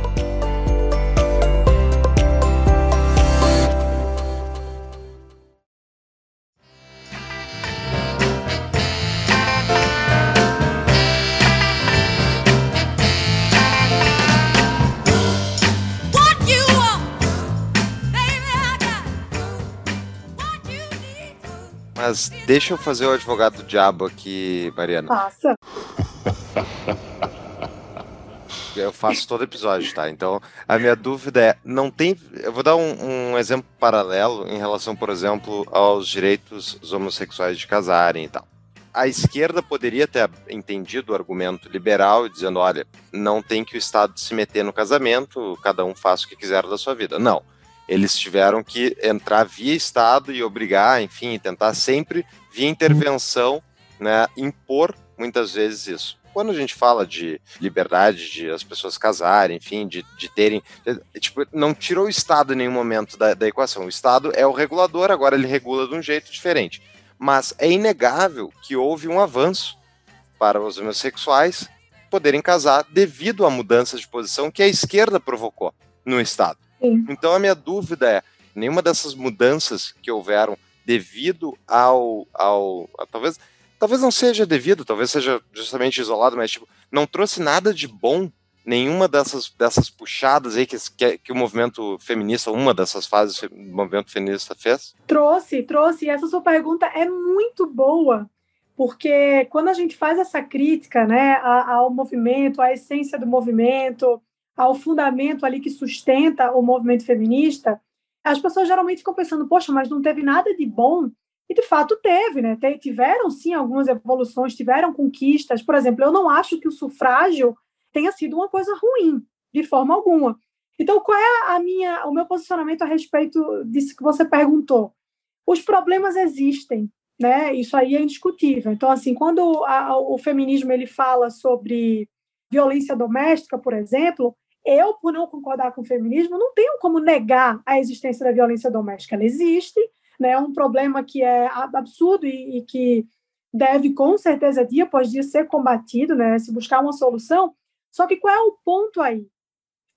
S2: Mas deixa eu fazer o advogado do diabo aqui, Mariana.
S3: Faça.
S2: Eu faço todo episódio, tá? Então, a minha dúvida é, não tem... Eu vou dar um, um exemplo paralelo em relação, por exemplo, aos direitos dos homossexuais de casarem e tal. A esquerda poderia ter entendido o argumento liberal, dizendo, olha, não tem que o Estado se meter no casamento, cada um faça o que quiser da sua vida. Não Eles tiveram que entrar via Estado e obrigar, enfim, tentar sempre via intervenção, né, impor muitas vezes isso. Quando a gente fala de liberdade de as pessoas casarem, enfim, de, de terem. Tipo, não tirou o Estado em nenhum momento da, da equação. O Estado é o regulador, agora ele regula de um jeito diferente. Mas é inegável que houve um avanço para os homossexuais poderem casar devido a mudanças de posição que a esquerda provocou no Estado.
S3: Sim.
S2: Então a minha dúvida é: nenhuma dessas mudanças que houveram devido ao. ao a, talvez, talvez não seja devido, talvez seja justamente isolado, mas tipo, não trouxe nada de bom nenhuma dessas, dessas puxadas aí que, que, que, o movimento feminista, uma dessas fases do movimento feminista fez?
S3: Trouxe, trouxe. E essa sua pergunta é muito boa, porque quando a gente faz essa crítica né, ao movimento, à essência do movimento, ao fundamento ali que sustenta o movimento feminista, as pessoas geralmente ficam pensando, poxa, mas não teve nada de bom. E de fato teve, né? Tiveram sim algumas evoluções, tiveram conquistas. Por exemplo, eu não acho que o sufrágio tenha sido uma coisa ruim, de forma alguma. Então, qual é a minha, o meu posicionamento a respeito disso que você perguntou? Os problemas existem, né? Isso aí é indiscutível. Então, assim, quando a, o feminismo ele fala sobre violência doméstica, por exemplo, eu, por não concordar com o feminismo, não tenho como negar a existência da violência doméstica. Ela existe, né? é um problema que é absurdo e, e que deve, com certeza, dia após dia ser combatido, né? se buscar uma solução, só que qual é o ponto aí?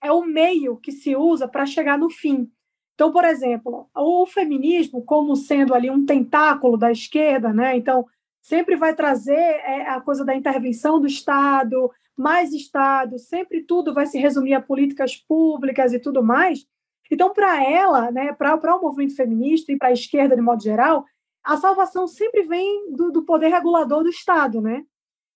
S3: É o meio que se usa para chegar no fim. Então, por exemplo, o feminismo, como sendo ali um tentáculo da esquerda, né? Então, sempre vai trazer é, a coisa da intervenção do Estado, mais Estado, sempre tudo vai se resumir a políticas públicas e tudo mais. Então, para ela, né, para o movimento feminista e para a esquerda de modo geral, a salvação sempre vem do, do poder regulador do Estado, né?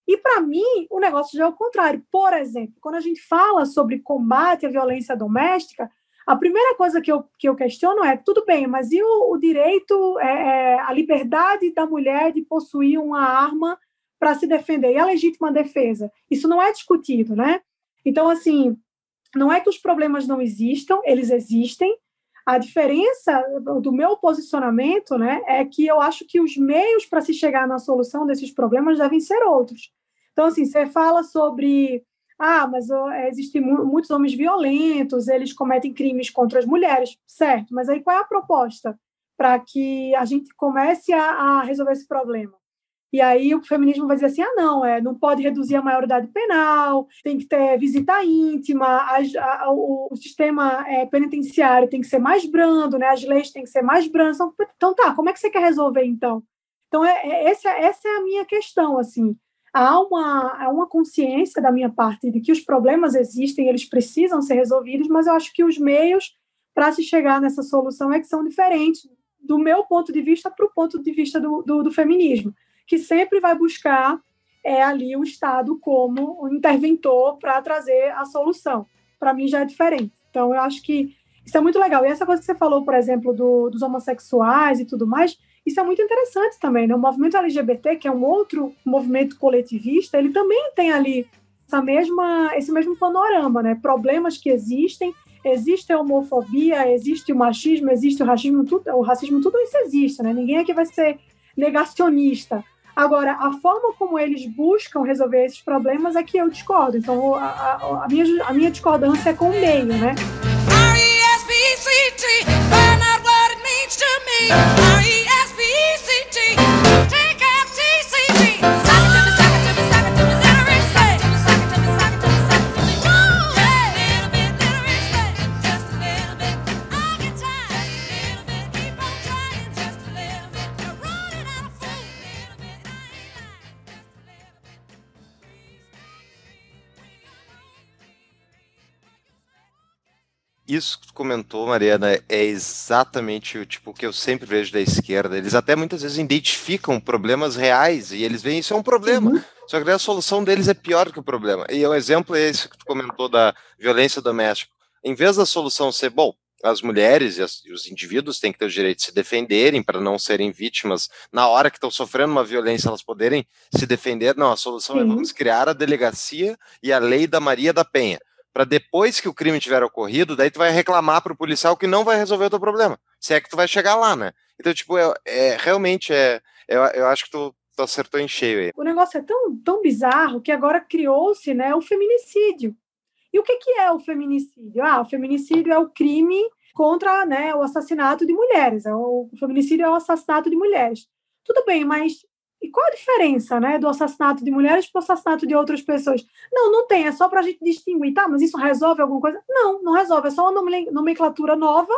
S3: E para mim, o negócio já é o contrário. Por exemplo, quando a gente fala sobre combate à violência doméstica, a primeira coisa que eu, que eu questiono é: tudo bem, mas e o, o direito, é, é, a liberdade da mulher de possuir uma arma para se defender? E a legítima defesa? Isso não é discutido, né? Então, assim, não é que os problemas não existam, eles existem. A diferença do meu posicionamento né, é que eu acho que os meios para se chegar na solução desses problemas devem ser outros. Então, assim, você fala sobre. Ah, mas existem muitos homens violentos, eles cometem crimes contra as mulheres. Certo, mas aí qual é a proposta para que a gente comece a, a resolver esse problema? E aí o feminismo vai dizer assim: ah, não, é, não pode reduzir a maioridade penal, tem que ter visita íntima, a, a, o, o, sistema é, penitenciário tem que ser mais brando, né, as leis têm que ser mais brandas. Então, então tá, como é que você quer resolver então? Então, é, é, essa, essa é a minha questão, assim há uma, há uma consciência da minha parte de que os problemas existem, eles precisam ser resolvidos, mas eu acho que os meios para se chegar nessa solução é que são diferentes do meu ponto de vista para o ponto de vista do, do, do, feminismo, que sempre vai buscar é, ali o Estado como um interventor para trazer a solução. Para mim já é diferente. Então, eu acho que isso é muito legal. E essa coisa que você falou, por exemplo, do, dos homossexuais e tudo mais, isso é muito interessante também, né? O movimento LGBT, que é um outro movimento coletivista, ele também tem ali essa mesma, esse mesmo panorama, né? Problemas que existem, existe a homofobia, existe o machismo, existe o racismo, tudo, o racismo, tudo isso existe, né? Ninguém aqui vai ser negacionista. Agora, a forma como eles buscam resolver esses problemas é que eu discordo. Então, a, a, a minha, a minha discordância é com o meio, né? R-E-S-P-C-T, find out what it means to me.
S2: Isso que tu comentou, Mariana, é exatamente o tipo que eu sempre vejo da esquerda. Eles até muitas vezes identificam problemas reais e eles veem isso é um problema. Uhum. Só que a solução deles é pior que o problema. E o um exemplo é esse que tu comentou da violência doméstica. Em vez da solução ser, bom, as mulheres e, as, e os indivíduos têm que ter o direito de se defenderem para não serem vítimas na hora que estão sofrendo uma violência, elas poderem se defender. Não, a solução é vamos criar a delegacia e a lei da Maria da Penha Para depois que o crime tiver ocorrido, daí tu vai reclamar pro policial que não vai resolver o teu problema. Se é que tu vai chegar lá, né? Então, tipo, é, é realmente é. Eu, eu acho que tu, tu acertou em cheio aí.
S3: O negócio é tão, tão bizarro que agora criou-se né, o feminicídio. E o que, que é o feminicídio? Ah, o feminicídio é o crime contra né, o assassinato de mulheres. É o, o feminicídio é o assassinato de mulheres. Tudo bem, mas e qual a diferença né, do assassinato de mulheres para o assassinato de outras pessoas? Não, não tem, é só para a gente distinguir. Tá, mas isso resolve alguma coisa? Não, não resolve, é só uma nomenclatura nova,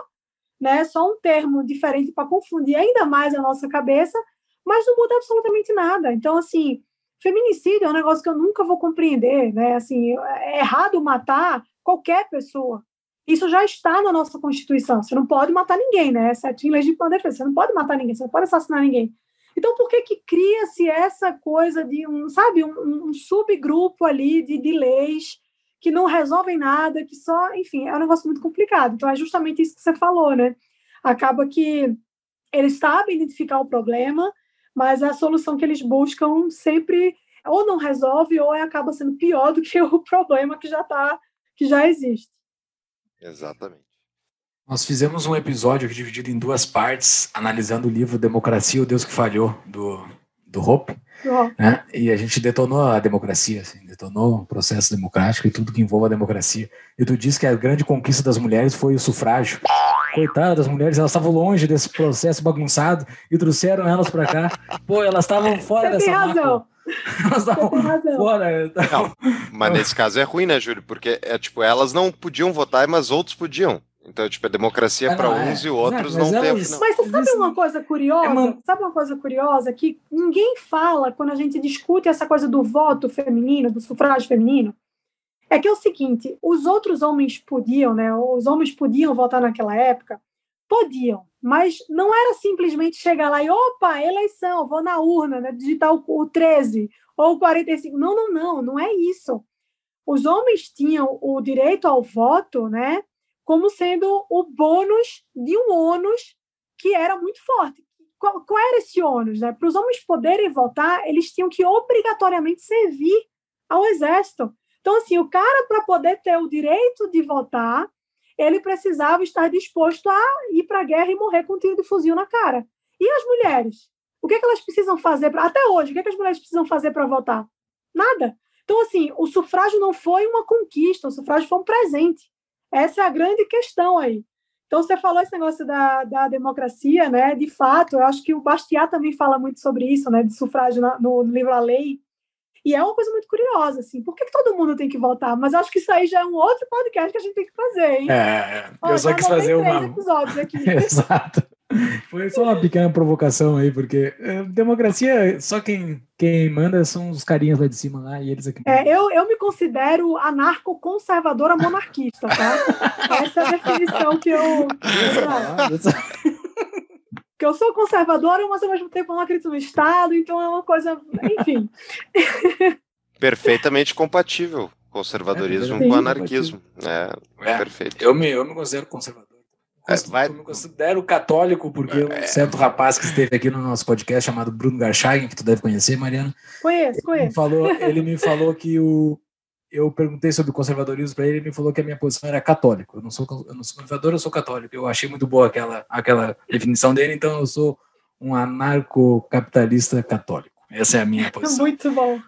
S3: né, só um termo diferente para confundir ainda mais a nossa cabeça, mas não muda absolutamente nada. Então, assim, feminicídio é um negócio que eu nunca vou compreender. Né? Assim, é errado matar qualquer pessoa. Isso já está na nossa Constituição. Você não pode matar ninguém, né? Exceto em legítima defesa. Você não pode matar ninguém, você não pode assassinar ninguém. Então, por que, que cria-se essa coisa de um, sabe, um, um subgrupo ali de, de leis que não resolvem nada, que só, enfim, é um negócio muito complicado. Então, é justamente isso que você falou, né? Acaba que eles sabem identificar o problema, mas a solução que eles buscam sempre ou não resolve ou acaba sendo pior do que o problema que já tá, que já existe.
S2: Exatamente.
S1: Nós fizemos um episódio dividido em duas partes, analisando o livro Democracia, o Deus que Falhou, do, do Hope. Né? E a gente detonou a democracia, assim, detonou o processo democrático e tudo que envolve a democracia. E tu disse que a grande conquista das mulheres foi o sufrágio. Coitada das mulheres, elas estavam longe desse processo bagunçado e trouxeram elas para cá. Pô, elas estavam fora
S3: Você
S1: dessa
S3: tem razão.
S1: Elas estavam fora.
S2: Não, mas nesse caso é ruim, né, Júlio? Porque é tipo, elas não podiam votar, mas outros podiam. Então, tipo, a democracia
S1: Ah,
S2: para
S1: é.
S2: uns e outros
S1: Não, mas
S2: não, tem.
S1: elas-
S2: Não.
S3: Mas você sabe uma coisa curiosa?
S1: É uma-
S3: Sabe uma coisa curiosa que ninguém fala quando a gente discute essa coisa do voto feminino, do sufrágio feminino? É que é o seguinte: os outros homens podiam, né? Os homens podiam votar naquela época, podiam, mas não era simplesmente chegar lá e opa, eleição, vou na urna, né? Digitar o, o 13 ou o 45. Não, não, não, não é isso. Os homens tinham o direito ao voto, né? Como sendo o bônus de um ônus que era muito forte. Qual, qual era esse ônus? Né? Para os homens poderem votar, eles tinham que obrigatoriamente servir ao exército. Então, assim, o cara, para poder ter o direito de votar, ele precisava estar disposto a ir para a guerra e morrer com um tiro de fuzil na cara. E as mulheres? O que, é que elas precisam fazer? Pra, até hoje, o que, é que as mulheres precisam fazer para votar? Nada. Então, assim, o sufrágio não foi uma conquista, o sufrágio foi um presente. Essa é a grande questão aí. Então, você falou esse negócio da, da democracia, né? De fato, eu acho que o Bastiat também fala muito sobre isso, né? De sufrágio na, no livro A Lei. E é uma coisa muito curiosa, assim. Por que, que todo mundo tem que votar? Mas acho que isso aí já é um outro podcast que a gente tem que fazer, hein?
S1: É,
S3: Ó,
S1: eu só
S3: já
S1: quis fazer uma.
S3: episódios aqui.
S1: Exato. Foi só uma pequena provocação aí, porque eh, democracia, só quem, quem manda são os carinhas lá de cima lá e eles aqui.
S3: É, eu, eu me considero anarco-conservadora monarquista, tá? Essa é a definição que eu. que eu sou conservadora, mas ao mesmo tempo eu não acredito no Estado, então é uma coisa. Enfim.
S2: Perfeitamente compatível. Conservadorismo
S1: É,
S2: com anarquismo. É,
S1: É,
S2: perfeito.
S1: eu, me, eu me considero conservador.
S2: É, vai-
S1: Eu me considero católico, porque um certo rapaz que esteve aqui no nosso podcast chamado Bruno Garchagen, que tu deve conhecer, Mariana,
S3: Conheço,
S1: me
S3: conheço.
S1: falou, ele me falou que o. Eu perguntei sobre o conservadorismo para ele, ele me falou que a minha posição era católico. Eu não sou, eu não sou conservador, eu sou católico. Eu achei muito boa aquela, aquela definição dele, então eu sou um anarcocapitalista católico. Essa é a minha posição.
S3: Muito bom.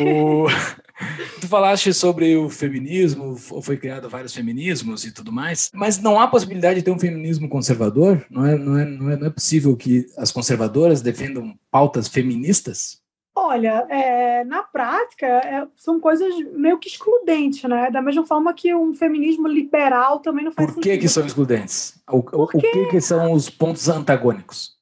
S1: O... Tu falaste sobre o feminismo, foi criado vários feminismos e tudo mais, mas não há possibilidade de ter um feminismo conservador? Não é, não é, não é, não é possível que as conservadoras defendam pautas feministas?
S3: Olha, é, na prática, é, são coisas meio que excludentes, né? Da mesma forma que um feminismo liberal também não faz
S1: Por
S3: sentido.
S1: que, que são excludentes? O, o- o
S3: Porque-
S1: que, que são os pontos antagônicos?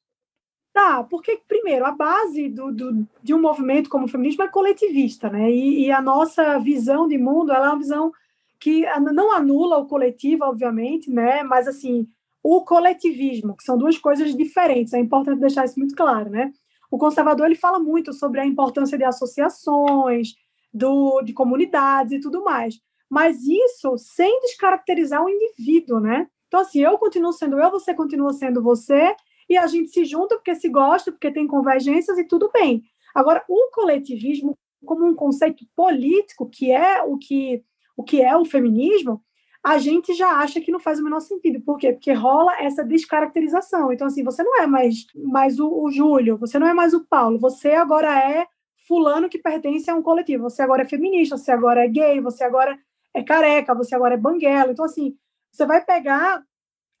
S3: Tá, porque, primeiro, a base do, do- de um movimento como o feminismo é coletivista, né? E, e a nossa visão de mundo ela é uma visão que não anula o coletivo, obviamente, né? Mas, assim, o coletivismo, que são duas coisas diferentes, é importante deixar isso muito claro, né? O conservador ele fala muito sobre a importância de associações, do, de comunidades e tudo mais. Mas isso sem descaracterizar o indivíduo, né? Então, assim, eu continuo sendo eu, você continua sendo você, e a gente se junta porque se gosta, porque tem convergências e tudo bem. Agora, o coletivismo, como um conceito político, que é o que o que é o feminismo, a gente já acha que não faz o menor sentido. Por quê? Porque rola essa descaracterização. Então, assim, você não é mais, mais o, o Júlio, você não é mais o Paulo, você agora é fulano que pertence a um coletivo, você agora é feminista, você agora é gay, você agora é careca, você agora é banguela. Então, assim, você vai pegar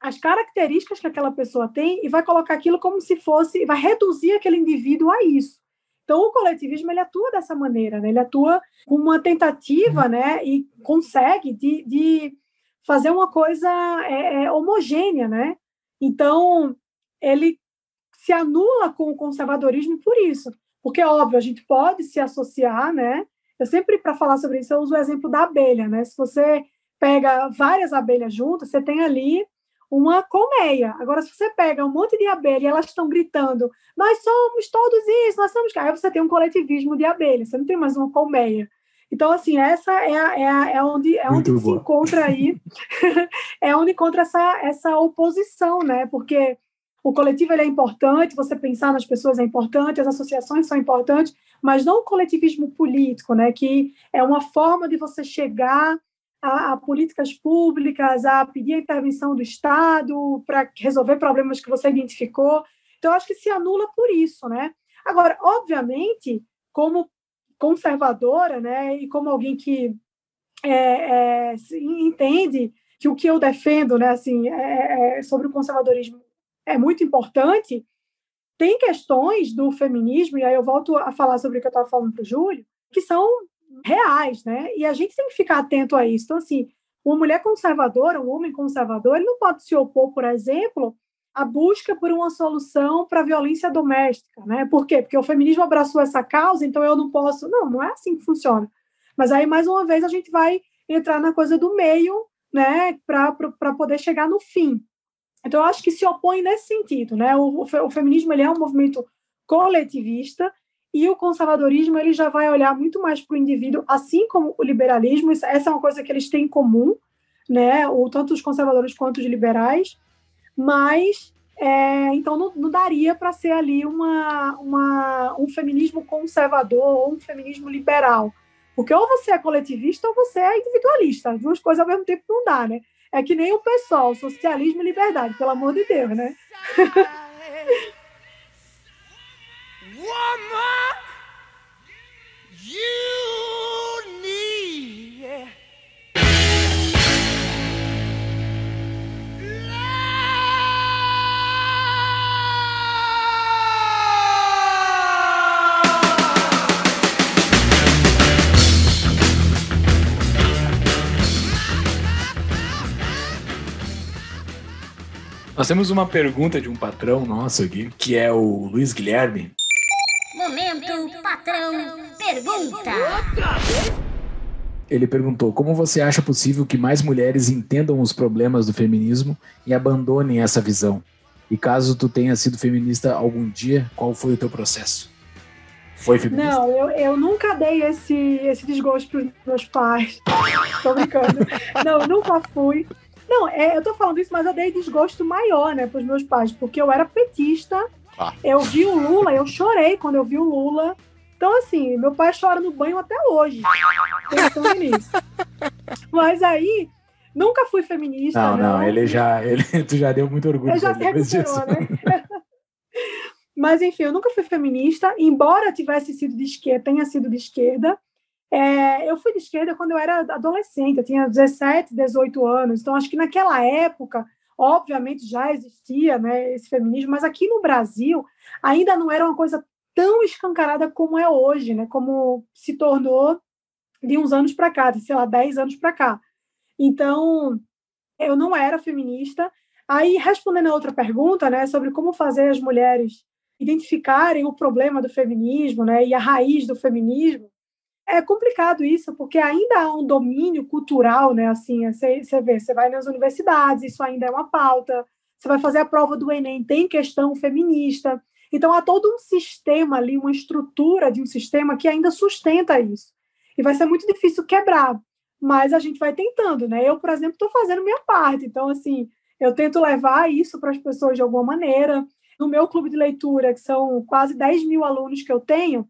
S3: as características que aquela pessoa tem e vai colocar aquilo como se fosse, vai reduzir aquele indivíduo a isso. Então, o coletivismo ele atua dessa maneira, né? ele atua com uma tentativa né? e consegue de, de fazer uma coisa é, é, homogênea, né? Então, ele se anula com o conservadorismo por isso. Porque, óbvio, a gente pode se associar, né? Eu sempre, para falar sobre isso, eu uso o exemplo da abelha, né? Se você pega várias abelhas juntas, você tem ali uma colmeia. Agora, se você pega um monte de abelhas e elas estão gritando, nós somos todos isso, nós somos... Aí você tem um coletivismo de abelhas, você não tem mais uma colmeia. Então, assim, essa é, a, é, a, é onde, é onde se encontra aí, é onde encontra essa, essa oposição, né? Porque o coletivo é importante, você pensar nas pessoas é importante, as associações são importantes, mas não o coletivismo político, né? Que é uma forma de você chegar a, a políticas públicas, a pedir a intervenção do Estado para resolver problemas que você identificou. Então, acho que se anula por isso, né? Agora, obviamente, como conservadora, né, e como alguém que é, é, entende que o que eu defendo, né, assim, é, é, sobre o conservadorismo é muito importante, tem questões do feminismo, e aí eu volto a falar sobre o que eu estava falando para o Júlio, que são reais, né? E a gente tem que ficar atento a isso. Então, assim, uma mulher conservadora, um homem conservador, ele não pode se opor, por exemplo, a busca por uma solução para a violência doméstica, né? Por quê? Porque o feminismo abraçou essa causa, então eu não posso. Não, não é assim que funciona. Mas aí, mais uma vez, a gente vai entrar na coisa do meio, né? Para poder chegar no fim. Então, eu acho que se opõe nesse sentido, né? O, o feminismo ele é um movimento coletivista e o conservadorismo ele já vai olhar muito mais para o indivíduo, assim como o liberalismo. essa é uma coisa que eles têm em comum, né? O, tanto os conservadores quanto os liberais mas é, então não, não daria para ser ali uma, uma, um feminismo conservador ou um feminismo liberal. Porque ou você é coletivista ou você é individualista. As duas coisas ao mesmo tempo não dá, né? É que nem o pessoal, socialismo e liberdade, pelo amor de Deus, né?
S1: Nós temos uma pergunta de um patrão nosso aqui, que é o Luiz Guilherme.
S4: Momento patrão pergunta.
S1: Ele perguntou: como você acha possível que mais mulheres entendam os problemas do feminismo e abandonem essa visão? E caso tu tenha sido feminista algum dia, qual foi o teu processo? Foi feminista?
S3: Não, eu, eu nunca dei esse, esse desgosto para os meus pais. Tô brincando. Não, eu nunca fui. Não, é, eu tô falando isso, mas eu dei desgosto maior, né, pros meus pais, porque eu era petista. Ah. Eu vi o Lula, eu chorei quando eu vi o Lula. Então, assim, meu pai chora no banho até hoje, pensando nisso. Mas aí, nunca fui feminista.
S1: Não, não, não, ele já. Ele, tu já deu muito orgulho.
S3: Eu já se recuperou, né? Mas, enfim, eu nunca fui feminista, embora tivesse sido de esquerda, tenha sido de esquerda. É, eu fui de esquerda quando eu era adolescente, eu tinha 17, 18 anos, então acho que naquela época, obviamente, já existia né, esse feminismo, mas aqui no Brasil ainda não era uma coisa tão escancarada como é hoje, né, como se tornou de uns anos para cá, de, sei lá, 10 anos para cá. Então, eu não era feminista. Aí, respondendo a outra pergunta, né, sobre como fazer as mulheres identificarem o problema do feminismo, né, e a raiz do feminismo, é complicado isso, porque ainda há um domínio cultural, né? Assim, você, vê, você vai nas universidades, isso ainda é uma pauta. Você vai fazer a prova do Enem, tem questão feminista. Então há todo um sistema ali, uma estrutura de um sistema que ainda sustenta isso. E vai ser muito difícil quebrar, mas a gente vai tentando, né? Eu, por exemplo, estou fazendo minha parte. Então, assim, eu tento levar isso para as pessoas de alguma maneira. No meu clube de leitura, que são quase 10 mil alunos que eu tenho,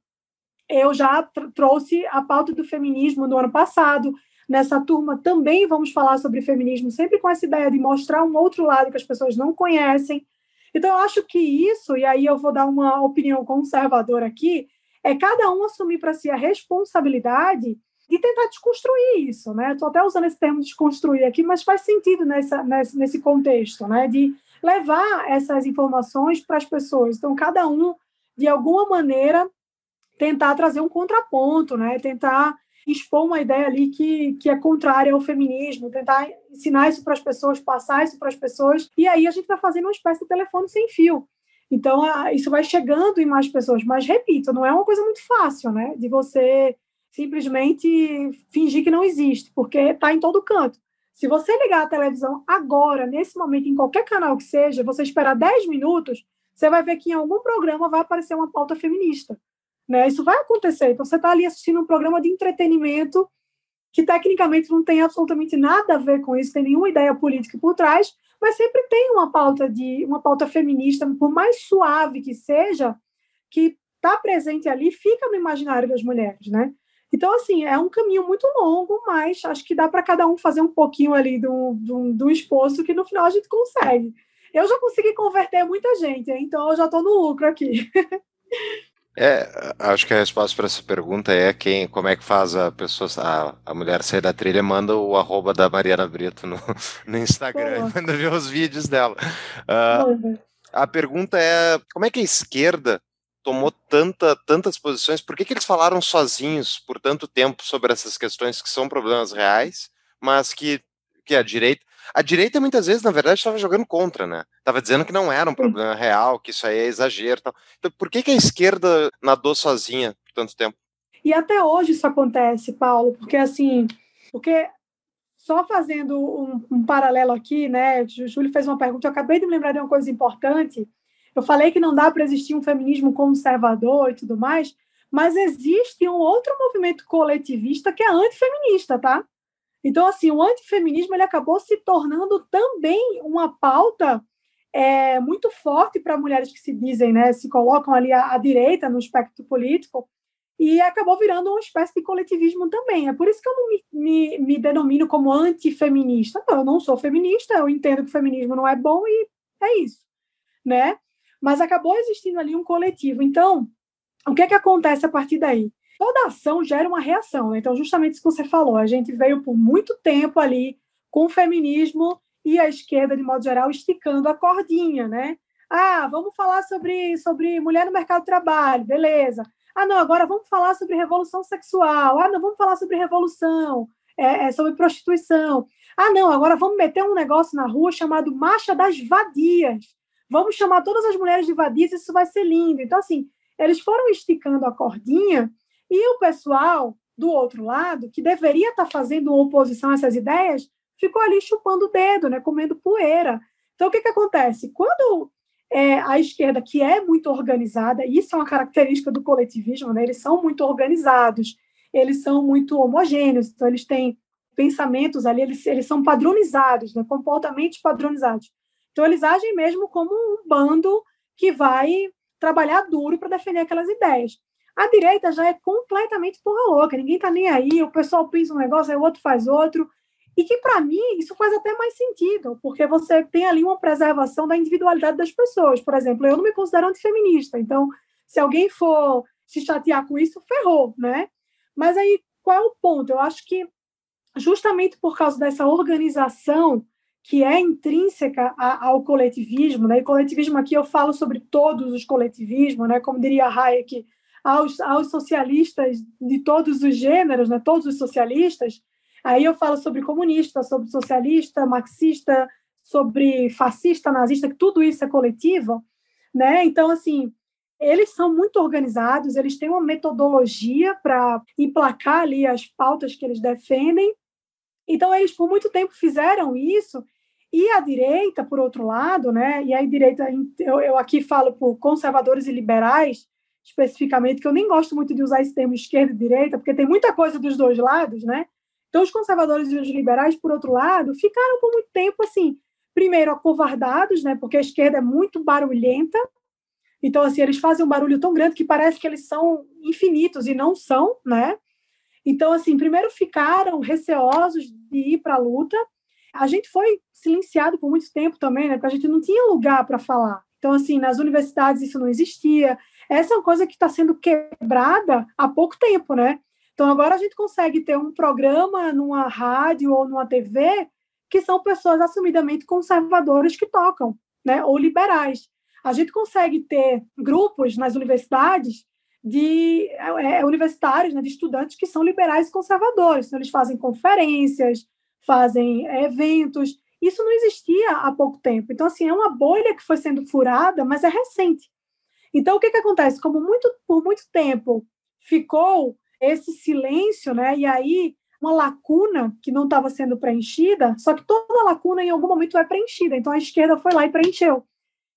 S3: eu já trouxe a pauta do feminismo no ano passado. nessa turma também vamos falar sobre feminismo, sempre com essa ideia de mostrar um outro lado que as pessoas não conhecem. Então, eu acho que isso, e aí eu vou dar uma opinião conservadora aqui, é cada um assumir para si a responsabilidade de tentar desconstruir isso, né? Estou até usando esse termo desconstruir aqui, mas faz sentido nessa, nesse, nesse contexto, né? De levar essas informações para as pessoas. Então, cada um, de alguma maneira, tentar trazer um contraponto, né? Tentar expor uma ideia ali que, que é contrária ao feminismo, tentar ensinar isso para as pessoas, passar isso para as pessoas, e aí a gente vai fazendo uma espécie de telefone sem fio. Então, isso vai chegando em mais pessoas. Mas, repito, não é uma coisa muito fácil, né? De você simplesmente fingir que não existe, porque está em todo canto. Se você ligar a televisão agora, nesse momento, em qualquer canal que seja, você esperar 10 minutos, você vai ver que em algum programa vai aparecer uma pauta feminista. Né? Isso vai acontecer. Então, você está ali assistindo um programa de entretenimento que tecnicamente não tem absolutamente nada a ver com isso, tem nenhuma ideia política por trás, mas sempre tem uma pauta de uma pauta feminista, por mais suave que seja, que está presente ali, fica no imaginário das mulheres, né? Então, assim, é um caminho muito longo, mas acho que dá para cada um fazer um pouquinho ali do, do, do esforço que no final a gente consegue. Eu já consegui converter muita gente, então eu já estou no lucro aqui.
S2: É, acho que a resposta para essa pergunta é quem, como é que faz a pessoa, a, a mulher sair da trilha, manda o arroba da Mariana Brito no, no Instagram, manda ver os vídeos dela. Uh, a pergunta é, como é que a esquerda tomou tanta, tantas posições, por que, que eles falaram sozinhos por tanto tempo sobre essas questões que são problemas reais, mas que, que a direita a direita muitas vezes, na verdade, estava jogando contra, né? Estava dizendo que não era um problema real, que isso aí é exagero. Tal. Então, por que, que a esquerda nadou sozinha por tanto tempo?
S3: E até hoje isso acontece, Paulo, porque assim, porque só fazendo um, um paralelo aqui, né? O Júlio fez uma pergunta, eu acabei de me lembrar de uma coisa importante. Eu falei que não dá para existir um feminismo conservador e tudo mais, mas existe um outro movimento coletivista que é antifeminista, tá? Então, assim, o antifeminismo ele acabou se tornando também uma pauta é, muito forte para mulheres que se dizem, né, se colocam ali à, à, direita no espectro político, e acabou virando uma espécie de coletivismo também. É por isso que eu não me, me, me denomino como antifeminista. Eu não sou feminista, eu entendo que o feminismo não é bom e é isso, né? Mas acabou existindo ali um coletivo. Então, o que é que acontece a partir daí? Toda ação gera uma reação. Né? Então, justamente isso que você falou, a gente veio por muito tempo ali com o feminismo e a esquerda, de modo geral, esticando a cordinha, né? Ah, vamos falar sobre, sobre mulher no mercado de trabalho, beleza. Ah, não, agora vamos falar sobre revolução sexual. Ah, não, vamos falar sobre revolução, é, é, sobre prostituição. Ah, não, agora vamos meter um negócio na rua chamado Marcha das Vadias. Vamos chamar todas as mulheres de vadias, isso vai ser lindo. Então, assim, eles foram esticando a cordinha e o pessoal do outro lado, que deveria estar fazendo oposição a essas ideias, ficou ali chupando o dedo, né, comendo poeira. Então, o que, que acontece? Quando é, a esquerda, que é muito organizada, isso é uma característica do coletivismo, né, eles são muito organizados, eles são muito homogêneos, então eles têm pensamentos ali, eles, eles são padronizados, né, comportamentos padronizados. Então, eles agem mesmo como um bando que vai trabalhar duro para defender aquelas ideias. A direita já é completamente porra louca, ninguém tá nem aí, o pessoal pensa um negócio, aí o outro faz outro. E que, para mim, isso faz até mais sentido, porque você tem ali uma preservação da individualidade das pessoas. Por exemplo, eu não me considero antifeminista, então, se alguém for se chatear com isso, ferrou, né? Mas aí, qual é o ponto? Eu acho que, justamente por causa dessa organização que é intrínseca ao coletivismo, né? E coletivismo aqui eu falo sobre todos os coletivismos, né? Como diria Hayek, aos, aos socialistas de todos os gêneros, né, todos os socialistas, aí eu falo sobre comunista, sobre socialista, marxista, sobre fascista, nazista, que tudo isso é coletivo, né? Então, assim, eles são muito organizados, eles têm uma metodologia para emplacar ali as pautas que eles defendem. Então, eles por muito tempo fizeram isso. E a direita, por outro lado, né? E a direita, eu, eu aqui falo por conservadores e liberais, especificamente, que eu nem gosto muito de usar esse termo esquerda e direita, porque tem muita coisa dos dois lados, né? Então, os conservadores e os liberais, por outro lado, ficaram por muito tempo assim, primeiro acovardados, né? Porque a esquerda é muito barulhenta. Então, assim, eles fazem um barulho tão grande que parece que eles são infinitos e não são, né? Então, assim, primeiro ficaram receosos de ir para a luta. A gente foi silenciado por muito tempo também, né? Porque a gente não tinha lugar para falar. Então, assim, nas universidades isso não existia. Essa é uma coisa que está sendo quebrada há pouco tempo, né? Então, agora a gente consegue ter um programa numa rádio ou numa TV que são pessoas assumidamente conservadoras que tocam, né? Ou liberais. A gente consegue ter grupos nas universidades de é, é, universitários, né, de estudantes que são liberais e conservadores. Então, eles fazem conferências, fazem é, eventos. Isso não existia há pouco tempo. Então, assim, é uma bolha que foi sendo furada, mas é recente. Então, o que, que acontece? Como muito, por muito tempo ficou esse silêncio, né? E aí uma lacuna que não estava sendo preenchida, só que toda lacuna em algum momento é preenchida. Então a esquerda foi lá e preencheu.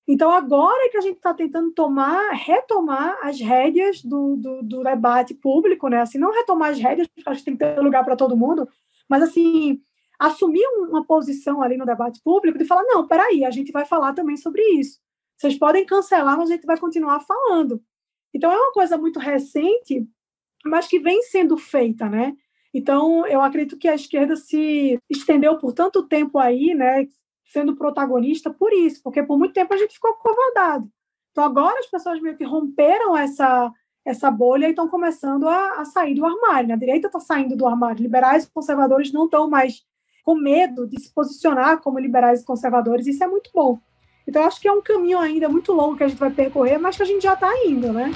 S3: Então, agora que a gente está tentando tomar, retomar as rédeas do, do, do, debate público, né? Assim, não retomar as rédeas, porque acho que tem que ter lugar para todo mundo, mas, assim, assumir uma posição ali no debate público de falar: não, peraí, a gente vai falar também sobre isso. Vocês podem cancelar, mas a gente vai continuar falando. Então, é uma coisa muito recente, mas que vem sendo feita, né? Então, eu acredito que a esquerda se estendeu por tanto tempo aí, né? sendo protagonista por isso, porque por muito tempo a gente ficou acovardado. Então agora as pessoas meio que romperam essa essa bolha e estão começando a, a, sair do armário. Né? A direita está saindo do armário. Liberais e conservadores não estão mais com medo de se posicionar como liberais e conservadores. Isso é muito bom. Então acho que é um caminho ainda muito longo que a gente vai percorrer, mas que a gente já está indo, né?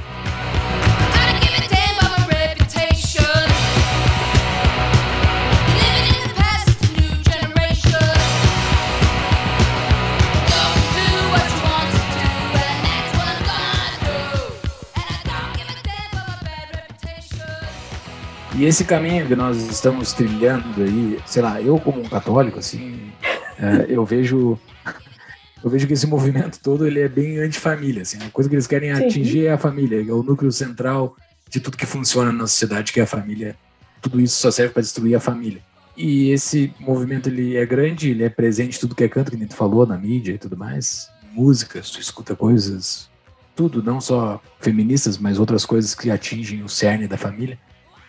S1: E esse caminho que nós estamos trilhando aí, sei lá, eu como um católico, assim, é, eu vejo eu vejo que esse movimento todo ele é bem antifamília, assim, a coisa que eles querem Sim. atingir é a família, é o núcleo central de tudo que funciona na sociedade, que é a família. Tudo isso só serve para destruir a família. E esse movimento ele é grande, ele é presente em tudo que é canto, que a gente falou na mídia e tudo mais. Músicas, tu escuta coisas, tudo, não só feministas, mas outras coisas que atingem o cerne da família.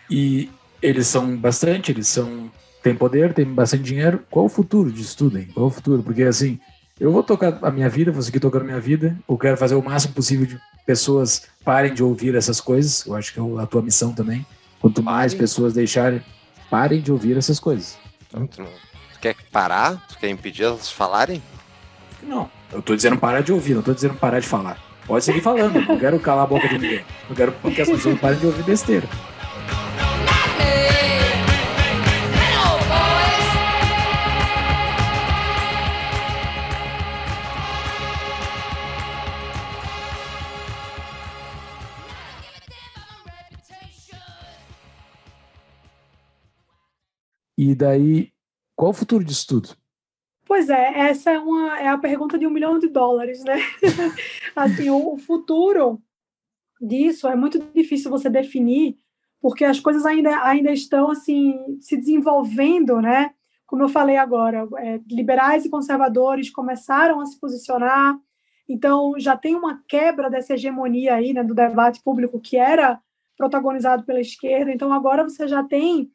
S1: E eles são bastante, eles são têm poder, têm bastante dinheiro. Qual o futuro disso tudo, hein? Qual o futuro? Porque assim, eu vou tocar a minha vida, vou seguir tocando a minha vida. Eu quero fazer o máximo possível de pessoas parem de ouvir essas coisas. Eu acho que é a tua missão também. Quanto mais pessoas deixarem, parem de ouvir essas coisas.
S2: Então, tu, tu quer parar? Tu quer impedir elas de falarem?
S1: Não, eu tô dizendo parar de ouvir, não tô dizendo parar de falar. Pode seguir falando, não quero calar a boca de ninguém. Eu quero que as pessoas parem de ouvir besteira. E daí, qual o futuro disso tudo?
S3: Pois é, essa é, uma, é a pergunta de um milhão de dólares, né? assim, o, o futuro disso é muito difícil você definir, porque as coisas ainda, ainda estão assim se desenvolvendo, né? Como eu falei agora, é, liberais e conservadores começaram a se posicionar, então já tem uma quebra dessa hegemonia aí, né, do debate público que era protagonizado pela esquerda. Então agora você já tem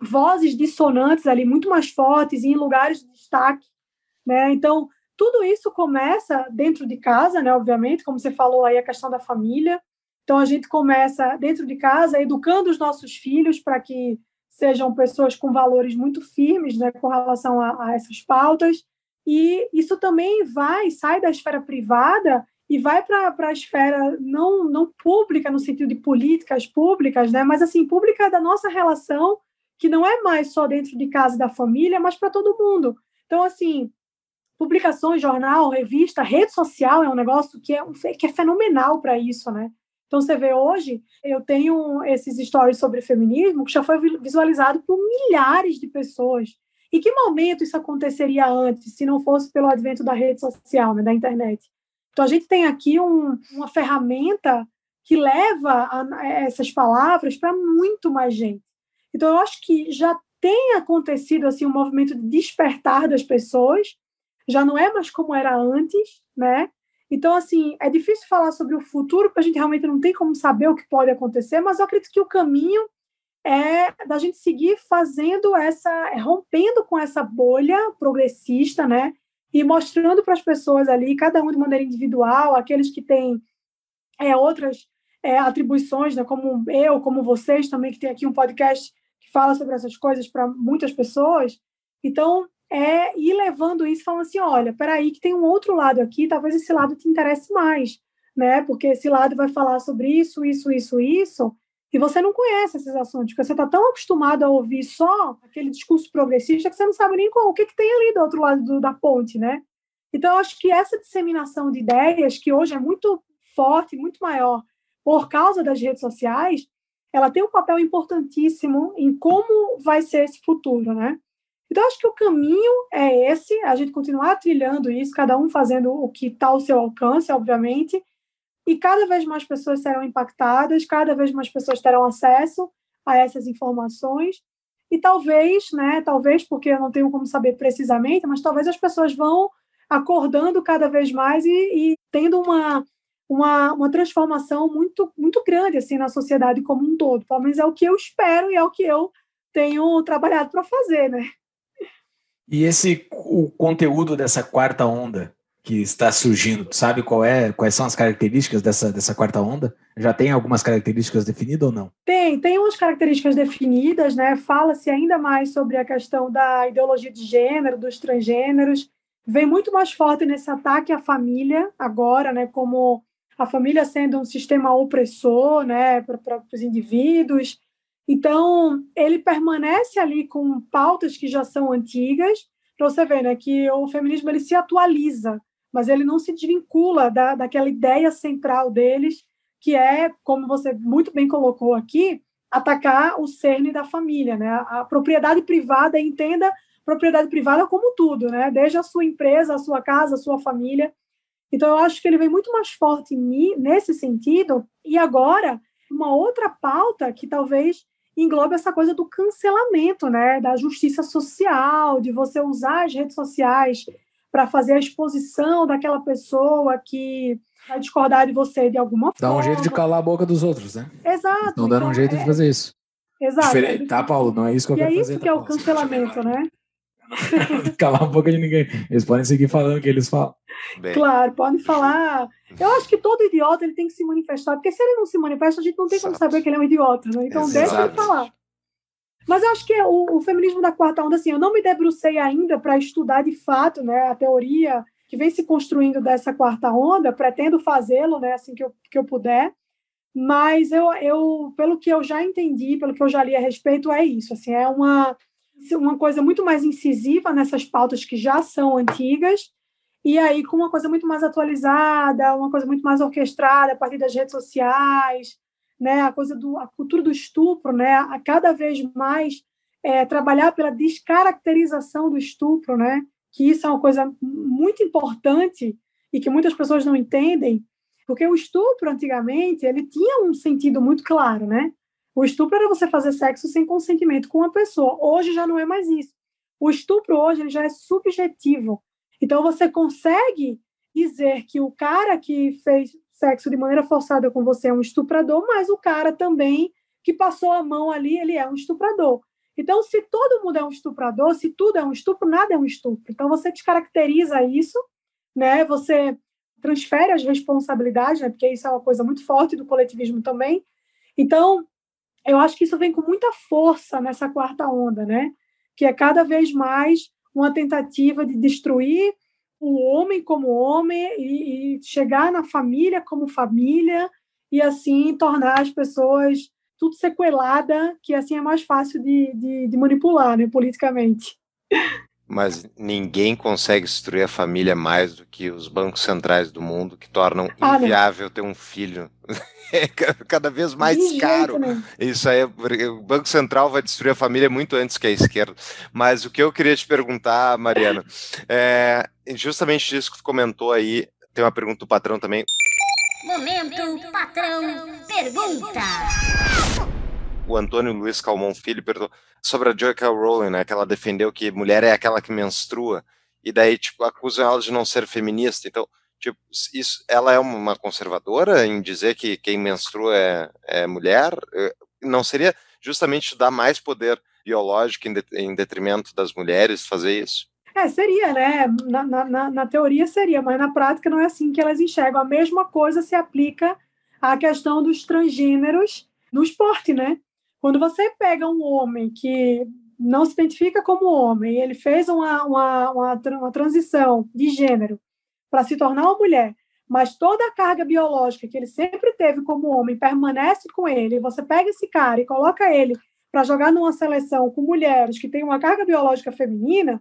S3: vozes dissonantes ali muito mais fortes em lugares de destaque, né? Então, tudo isso começa dentro de casa, né, obviamente, como você falou aí a questão da família. Então a gente começa dentro de casa educando os nossos filhos para que sejam pessoas com valores muito firmes, né, com relação a, a essas pautas. E isso também vai, sai da esfera privada e vai para a esfera não, não pública, no sentido de políticas públicas, né? mas assim, pública da nossa relação que não é mais só dentro de casa da família, mas para todo mundo. Então, assim, publicações, jornal, revista, rede social é um negócio que é, que é fenomenal para isso, né? Então, você vê hoje, eu tenho esses stories sobre feminismo que já foi visualizado por milhares de pessoas. Em que momento isso aconteceria antes, se não fosse pelo advento da rede social, né, da internet? Então, a gente tem aqui um, uma ferramenta que leva a, a essas palavras para muito mais gente. Então, eu acho que já tem acontecido assim um movimento de despertar das pessoas, já não é mais como era antes, né? Então, assim, é difícil falar sobre o futuro, porque a gente realmente não tem como saber o que pode acontecer, mas eu acredito que o caminho é da gente seguir fazendo essa, rompendo com essa bolha progressista, né? E mostrando para as pessoas ali, cada um de maneira individual, aqueles que têm é, outras é, atribuições, né? Como eu, como vocês também, que tem aqui um podcast fala sobre essas coisas para muitas pessoas. Então, é ir levando isso, falando assim, olha, peraí, que tem um outro lado aqui, talvez esse lado te interesse mais, né? Porque esse lado vai falar sobre isso, isso, isso, isso, e você não conhece esses assuntos, porque você está tão acostumado a ouvir só aquele discurso progressista que você não sabe nem qual, o que, que tem ali do outro lado do, da ponte, né? Então, eu acho que essa disseminação de ideias, que hoje é muito forte, muito maior, por causa das redes sociais, ela tem um papel importantíssimo em como vai ser esse futuro, né? Então, acho que o caminho é esse, a gente continuar trilhando isso, cada um fazendo o que está ao seu alcance, obviamente, e cada vez mais pessoas serão impactadas, cada vez mais pessoas terão acesso a essas informações, e talvez, né, talvez porque eu não tenho como saber precisamente, mas talvez as pessoas vão acordando cada vez mais e, e tendo uma, uma, uma transformação muito, muito grande assim na sociedade como um todo. Pelo menos é o que eu espero e é o que eu tenho trabalhado para fazer, né?
S1: E esse o conteúdo dessa quarta onda que está surgindo, sabe qual é, quais são as características dessa, dessa quarta onda? Já tem algumas características definidas ou não?
S3: Tem, tem umas características definidas, né? Fala-se ainda mais sobre a questão da ideologia de gênero, dos transgêneros. Vem muito mais forte nesse ataque à família agora, né? Como a família sendo um sistema opressor, né? Para os indivíduos. Então, ele permanece ali com pautas que já são antigas, para você ver, né, que o feminismo ele se atualiza, mas ele não se desvincula da, daquela ideia central deles, que é, como você muito bem colocou aqui, atacar o cerne da família, né? A propriedade privada, entenda propriedade privada como tudo, né? Desde a sua empresa, a sua casa, a sua família. Então, eu acho que ele vem muito mais forte nesse sentido. E agora, uma outra pauta que talvez engloba essa coisa do cancelamento, né, da justiça social, de você usar as redes sociais para fazer a exposição daquela pessoa que vai discordar de você de alguma
S1: Dá
S3: forma.
S1: um jeito de calar a boca dos outros, né?
S3: Exato.
S1: Dando
S3: então,
S1: um jeito
S3: é...
S1: de fazer isso.
S3: Exato.
S1: Diferente, tá, Paulo? Não é isso que eu
S3: e é
S1: quero
S3: isso
S1: fazer.
S3: que é
S1: tá,
S3: o cancelamento, né?
S1: calar a boca de ninguém. Eles podem seguir falando o que eles falam.
S2: Bem,
S3: Claro, podem falar. Eu acho que todo idiota ele tem que se manifestar, porque se ele não se manifesta, a gente não tem como
S2: Exato.
S3: saber que ele é um idiota, né? Então deixa ele
S2: Exato.
S3: falar. Mas eu acho que o, o feminismo da quarta onda, assim, eu não me debrucei ainda para estudar de fato, né, a teoria que vem se construindo dessa quarta onda, pretendo fazê-lo, né, assim que eu, que eu puder. Mas eu, eu, pelo que eu já entendi, pelo que eu já li a respeito, é isso. Assim, é uma, uma coisa muito mais incisiva nessas pautas que já são antigas, e aí com uma coisa muito mais atualizada, uma coisa muito mais orquestrada a partir das redes sociais, né? A coisa do a cultura do estupro, né? A cada vez mais é, trabalhar pela descaracterização do estupro, né? Que isso é uma coisa muito importante e que muitas pessoas não entendem, porque o estupro antigamente ele tinha um sentido muito claro, né? O estupro era você fazer sexo sem consentimento com uma pessoa. Hoje já não é mais isso. O estupro hoje ele já é subjetivo. Então você consegue dizer que o cara que fez sexo de maneira forçada com você é um estuprador, mas o cara também que passou a mão ali, ele é um estuprador. Então, se todo mundo é um estuprador, se tudo é um estupro, nada é um estupro. Então, você descaracteriza isso, né? Você transfere as responsabilidades, né? Porque isso é uma coisa muito forte do coletivismo também. Então, eu acho que isso vem com muita força nessa quarta onda, né? Que é cada vez mais uma tentativa de destruir o homem como homem e, e, chegar na família como família e assim tornar as pessoas tudo sequelada, que assim é mais fácil de, de, de manipular, né, politicamente.
S2: Mas ninguém consegue destruir a família mais do que os bancos centrais do mundo, que tornam
S3: não.
S2: inviável ter um filho. É ca- cada vez mais
S3: De jeito
S2: caro.
S3: nenhum.
S2: Isso aí, porque o Banco Central vai destruir a família muito antes que a esquerda. Mas o que eu queria te perguntar, Mariana, é justamente disso que tu comentou aí. Tem uma pergunta do patrão também.
S4: Momento patrão pergunta.
S2: O Antônio Luiz Calmon Filho perguntou sobre a J.K. Rowling, né? Que ela defendeu que mulher é aquela que menstrua. E daí, tipo, acusam ela de não ser feminista. Então, tipo, isso, ela é uma conservadora em dizer que quem menstrua é, é mulher? Eh, Não seria justamente dar mais poder biológico em, de, em detrimento das mulheres, fazer isso?
S3: É, seria, né? Na, na, na, teoria seria, mas na prática não é assim que elas enxergam. A mesma coisa se aplica à questão dos transgêneros no esporte, né? Quando você pega um homem que não se identifica como homem, ele fez uma, uma, uma, uma transição de gênero para se tornar uma mulher, mas toda a carga biológica que ele sempre teve como homem permanece com ele, você pega esse cara e coloca ele para jogar numa seleção com mulheres que têm uma carga biológica feminina, o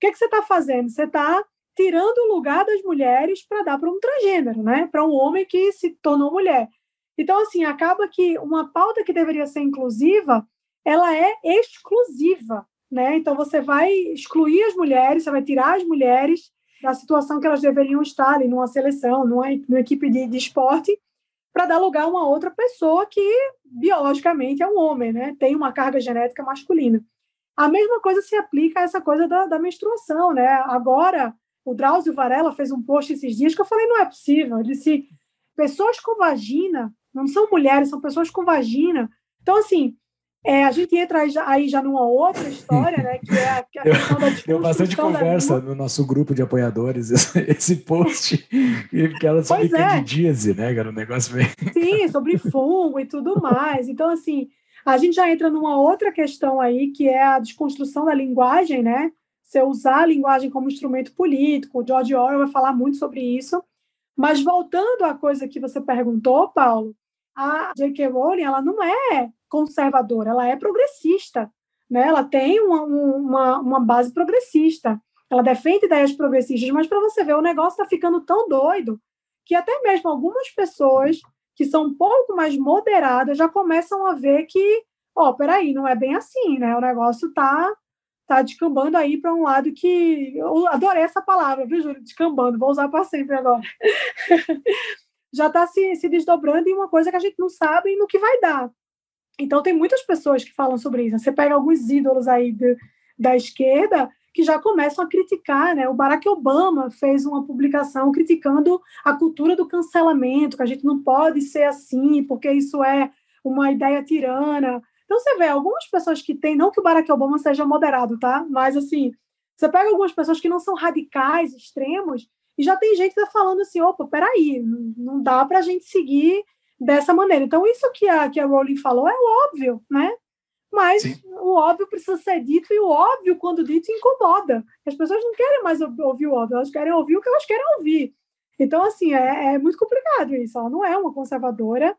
S3: que, que você está fazendo? Você está tirando o lugar das mulheres para dar para um transgênero, né? para um homem que se tornou mulher. Então, assim, acaba que uma pauta que deveria ser inclusiva, ela é exclusiva, né? Então, você vai excluir as mulheres, você vai tirar as mulheres da situação que elas deveriam estar ali numa seleção, numa, numa equipe de, de esporte, para dar lugar a uma outra pessoa que biologicamente é um homem, né? Tem uma carga genética masculina. A mesma coisa se aplica a essa coisa da, da menstruação, né? Agora, o Drauzio Varela fez um post esses dias que eu falei, não é possível. Ele disse, pessoas com vagina não são mulheres, são pessoas com vagina. Então, assim, é, a gente entra aí já, aí já numa outra história, né? Que é a, é questão da
S1: Deu bastante conversa no nosso grupo de apoiadores, esse, esse post, que ela sobre pois é. candidíase, né? Era um negócio bem...
S3: Sim, sobre fungo e tudo mais. Então, assim, a gente já entra numa outra questão aí, que é a desconstrução da linguagem, né? Você usar a linguagem como instrumento político. O George Orwell vai falar muito sobre isso. Mas voltando à coisa que você perguntou, Paulo, a J.K. Rowling ela não é conservadora, ela é progressista, né? Ela tem uma, uma, uma base progressista, ela defende ideias progressistas, mas para você ver, o negócio está ficando tão doido que até mesmo algumas pessoas que são um pouco mais moderadas já começam a ver que, ó, oh, peraí, não é bem assim, né? O negócio tá tá descambando aí para um lado que eu adorei essa palavra, viu, Júlio? Descambando, vou usar para sempre agora. Já está se, se desdobrando em uma coisa que a gente não sabe no que vai dar. Então, tem muitas pessoas que falam sobre isso. Você pega alguns ídolos aí de, da esquerda que já começam a criticar, né? O Barack Obama fez uma publicação criticando a cultura do cancelamento, que a gente não pode ser assim, porque isso é uma ideia tirana. Então, você vê algumas pessoas que têm, não que o Barack Obama seja moderado, tá? Mas, assim, você pega algumas pessoas que não são radicais, extremos, e já tem gente que está falando assim, opa, peraí, não dá para a gente seguir dessa maneira. Então, isso que a, que a Rowling falou é óbvio, né? Mas Sim. o óbvio precisa ser dito e o óbvio, quando dito, incomoda. As pessoas não querem mais ouvir o óbvio, elas querem ouvir o que elas querem ouvir. Então, assim, é, é muito complicado isso. Ela não é uma conservadora,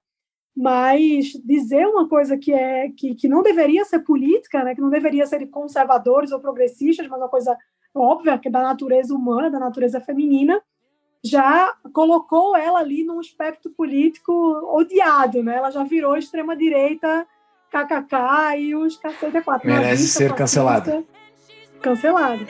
S3: mas dizer uma coisa que é que, que não deveria ser política, né, que não deveria ser conservadores ou progressistas, mas uma coisa óbvia, que é da natureza humana, da natureza feminina, já colocou ela ali num espectro político odiado, né? Ela já virou extrema-direita, KKK e os cacete quatro.
S1: Merece ser cancelada.
S3: Cancelada.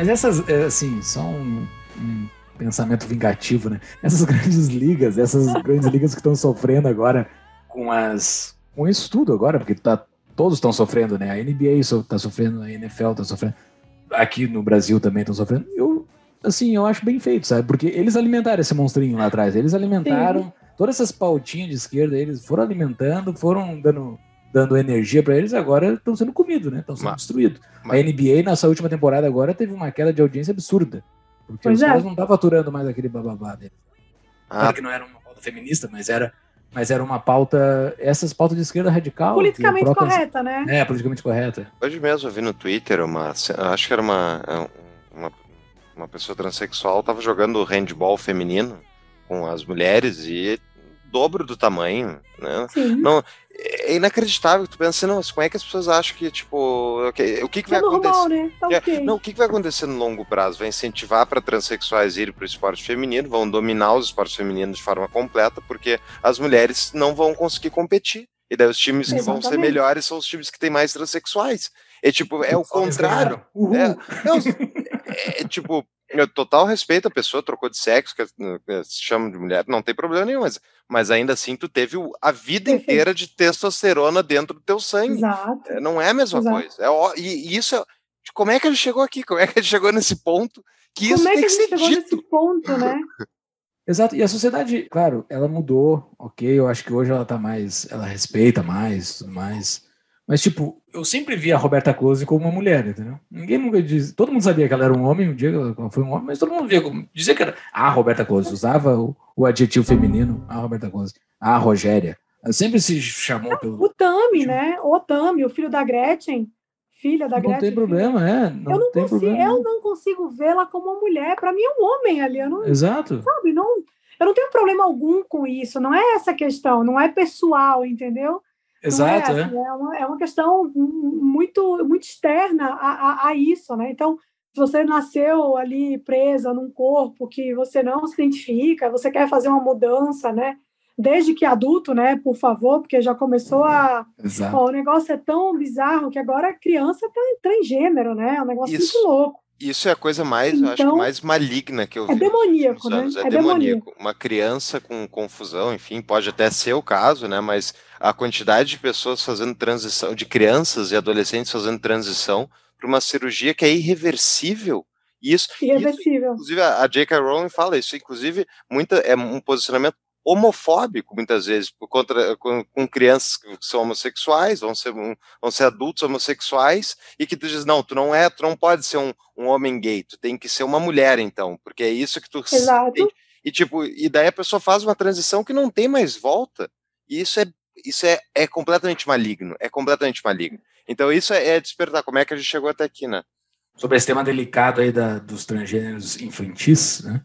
S1: Mas essas, é, assim, só um, um pensamento vingativo, né? Essas grandes ligas, essas grandes ligas que estão sofrendo agora com as com isso tudo agora, porque tá, todos estão sofrendo, né? A NBA está sofrendo, a NFL está sofrendo, aqui no Brasil também estão sofrendo. Eu, assim, eu acho bem feito, sabe? Porque eles alimentaram esse monstrinho lá atrás, eles alimentaram Sim. todas essas pautinhas de esquerda, eles foram alimentando, foram dando dando energia para eles, agora estão sendo comidos, né? Estão sendo destruídos. A NBA, nessa última temporada agora, teve uma queda de audiência absurda. Porque pois os é. caras não estavam aturando mais aquele bababá dele. Ah. Claro que não era uma pauta feminista, mas era, mas era uma pauta. Essas pautas de esquerda radical.
S3: Politicamente próprias, correta, né?
S1: É, politicamente correta.
S2: Hoje mesmo eu vi no Twitter uma. Acho que era uma. Uma, uma pessoa transexual estava jogando handball feminino com as mulheres e dobro do tamanho, né? Sim. Não, é inacreditável. Tu pensa, não, como é que as pessoas acham que, tipo, okay, o que, que vai é normal, acontecer? Né? Tá okay. Não, o que, que vai acontecer no longo prazo? Vai incentivar para transexuais irem para o esporte feminino, vão dominar os esportes femininos de forma completa, porque as mulheres não vão conseguir competir. E daí os times Exatamente. que vão ser melhores são os times que têm mais transexuais. É tipo, é o contrário. É, não, é, tipo, eu total respeito a pessoa, trocou de sexo, que, que se chama de mulher, não tem problema nenhum, mas, mas ainda assim tu teve a vida inteira de testosterona dentro do teu sangue.
S3: Exato.
S2: É, Não é a mesma
S3: Exato.
S2: coisa. É, e, e isso é. Como é que ele chegou aqui? Como é que ele chegou nesse ponto? Que isso
S3: Como é
S2: tem
S3: que
S2: que
S3: a gente
S2: ser
S3: chegou
S2: dito.
S3: nesse ponto, né?
S1: Exato, e a sociedade, claro, ela mudou, ok, eu acho que hoje ela tá mais, ela respeita mais, tudo mais, mas tipo, eu sempre vi a Roberta Close como uma mulher, entendeu? Ninguém nunca diz, todo mundo sabia que ela era um homem, um dia ela foi um homem, mas todo mundo via como, dizia que era a Roberta Close, usava o, o adjetivo feminino, a Roberta Close, a Rogéria, ela sempre se chamou pelo...
S3: O Tami, né? O Tami, o filho da Gretchen, filha da
S1: Não
S3: Gretchen.
S1: tem
S3: filha-
S1: problema, é, não,
S3: eu não
S1: tem
S3: consigo,
S1: problema.
S3: eu não consigo vê-la como uma mulher. Para mim é um homem ali. Eu não,
S1: Exato,
S3: sabe, não, eu não tenho problema algum com isso. Não é essa questão, não é pessoal, entendeu?
S1: Exato,
S3: não é,
S1: é.
S3: assim, é. uma, é uma questão muito, muito externa a, a, a isso, né? Então, se você nasceu ali presa num corpo que você não se identifica, você quer fazer uma mudança, né? Desde que adulto, né? Por favor, porque já começou a.
S1: exato.
S3: Ó, o negócio é tão bizarro que agora a criança tá transgênero, né? É um negócio
S2: Isso.
S3: muito louco.
S2: Isso é a coisa mais, eu acho
S3: Então,
S2: mais maligna que eu vi.
S3: É demoníaco, né?
S2: É,
S3: É
S2: demoníaco. Uma criança com confusão, enfim, pode até ser o caso, né? Mas a quantidade de pessoas fazendo transição, de crianças e adolescentes fazendo transição para uma cirurgia que é irreversível. Isso, isso
S3: Irreversível.
S2: inclusive a, a J.K. Rowling fala isso, inclusive muita é um posicionamento homofóbico muitas vezes por contra com, com crianças que são homossexuais, vão ser um- vão ser adultos homossexuais e que tu diz não, tu não é, tu não pode ser um, um homem gay, tu tem que ser uma mulher então, porque é isso que tu
S3: Exato.
S2: tem. E tipo, e daí a pessoa faz uma transição que não tem mais volta. E isso é isso é, é completamente maligno, é completamente maligno. Então isso é, é despertar como é que a gente chegou até aqui, né?
S1: sobre esse tema delicado aí da, dos transgêneros infantis, né?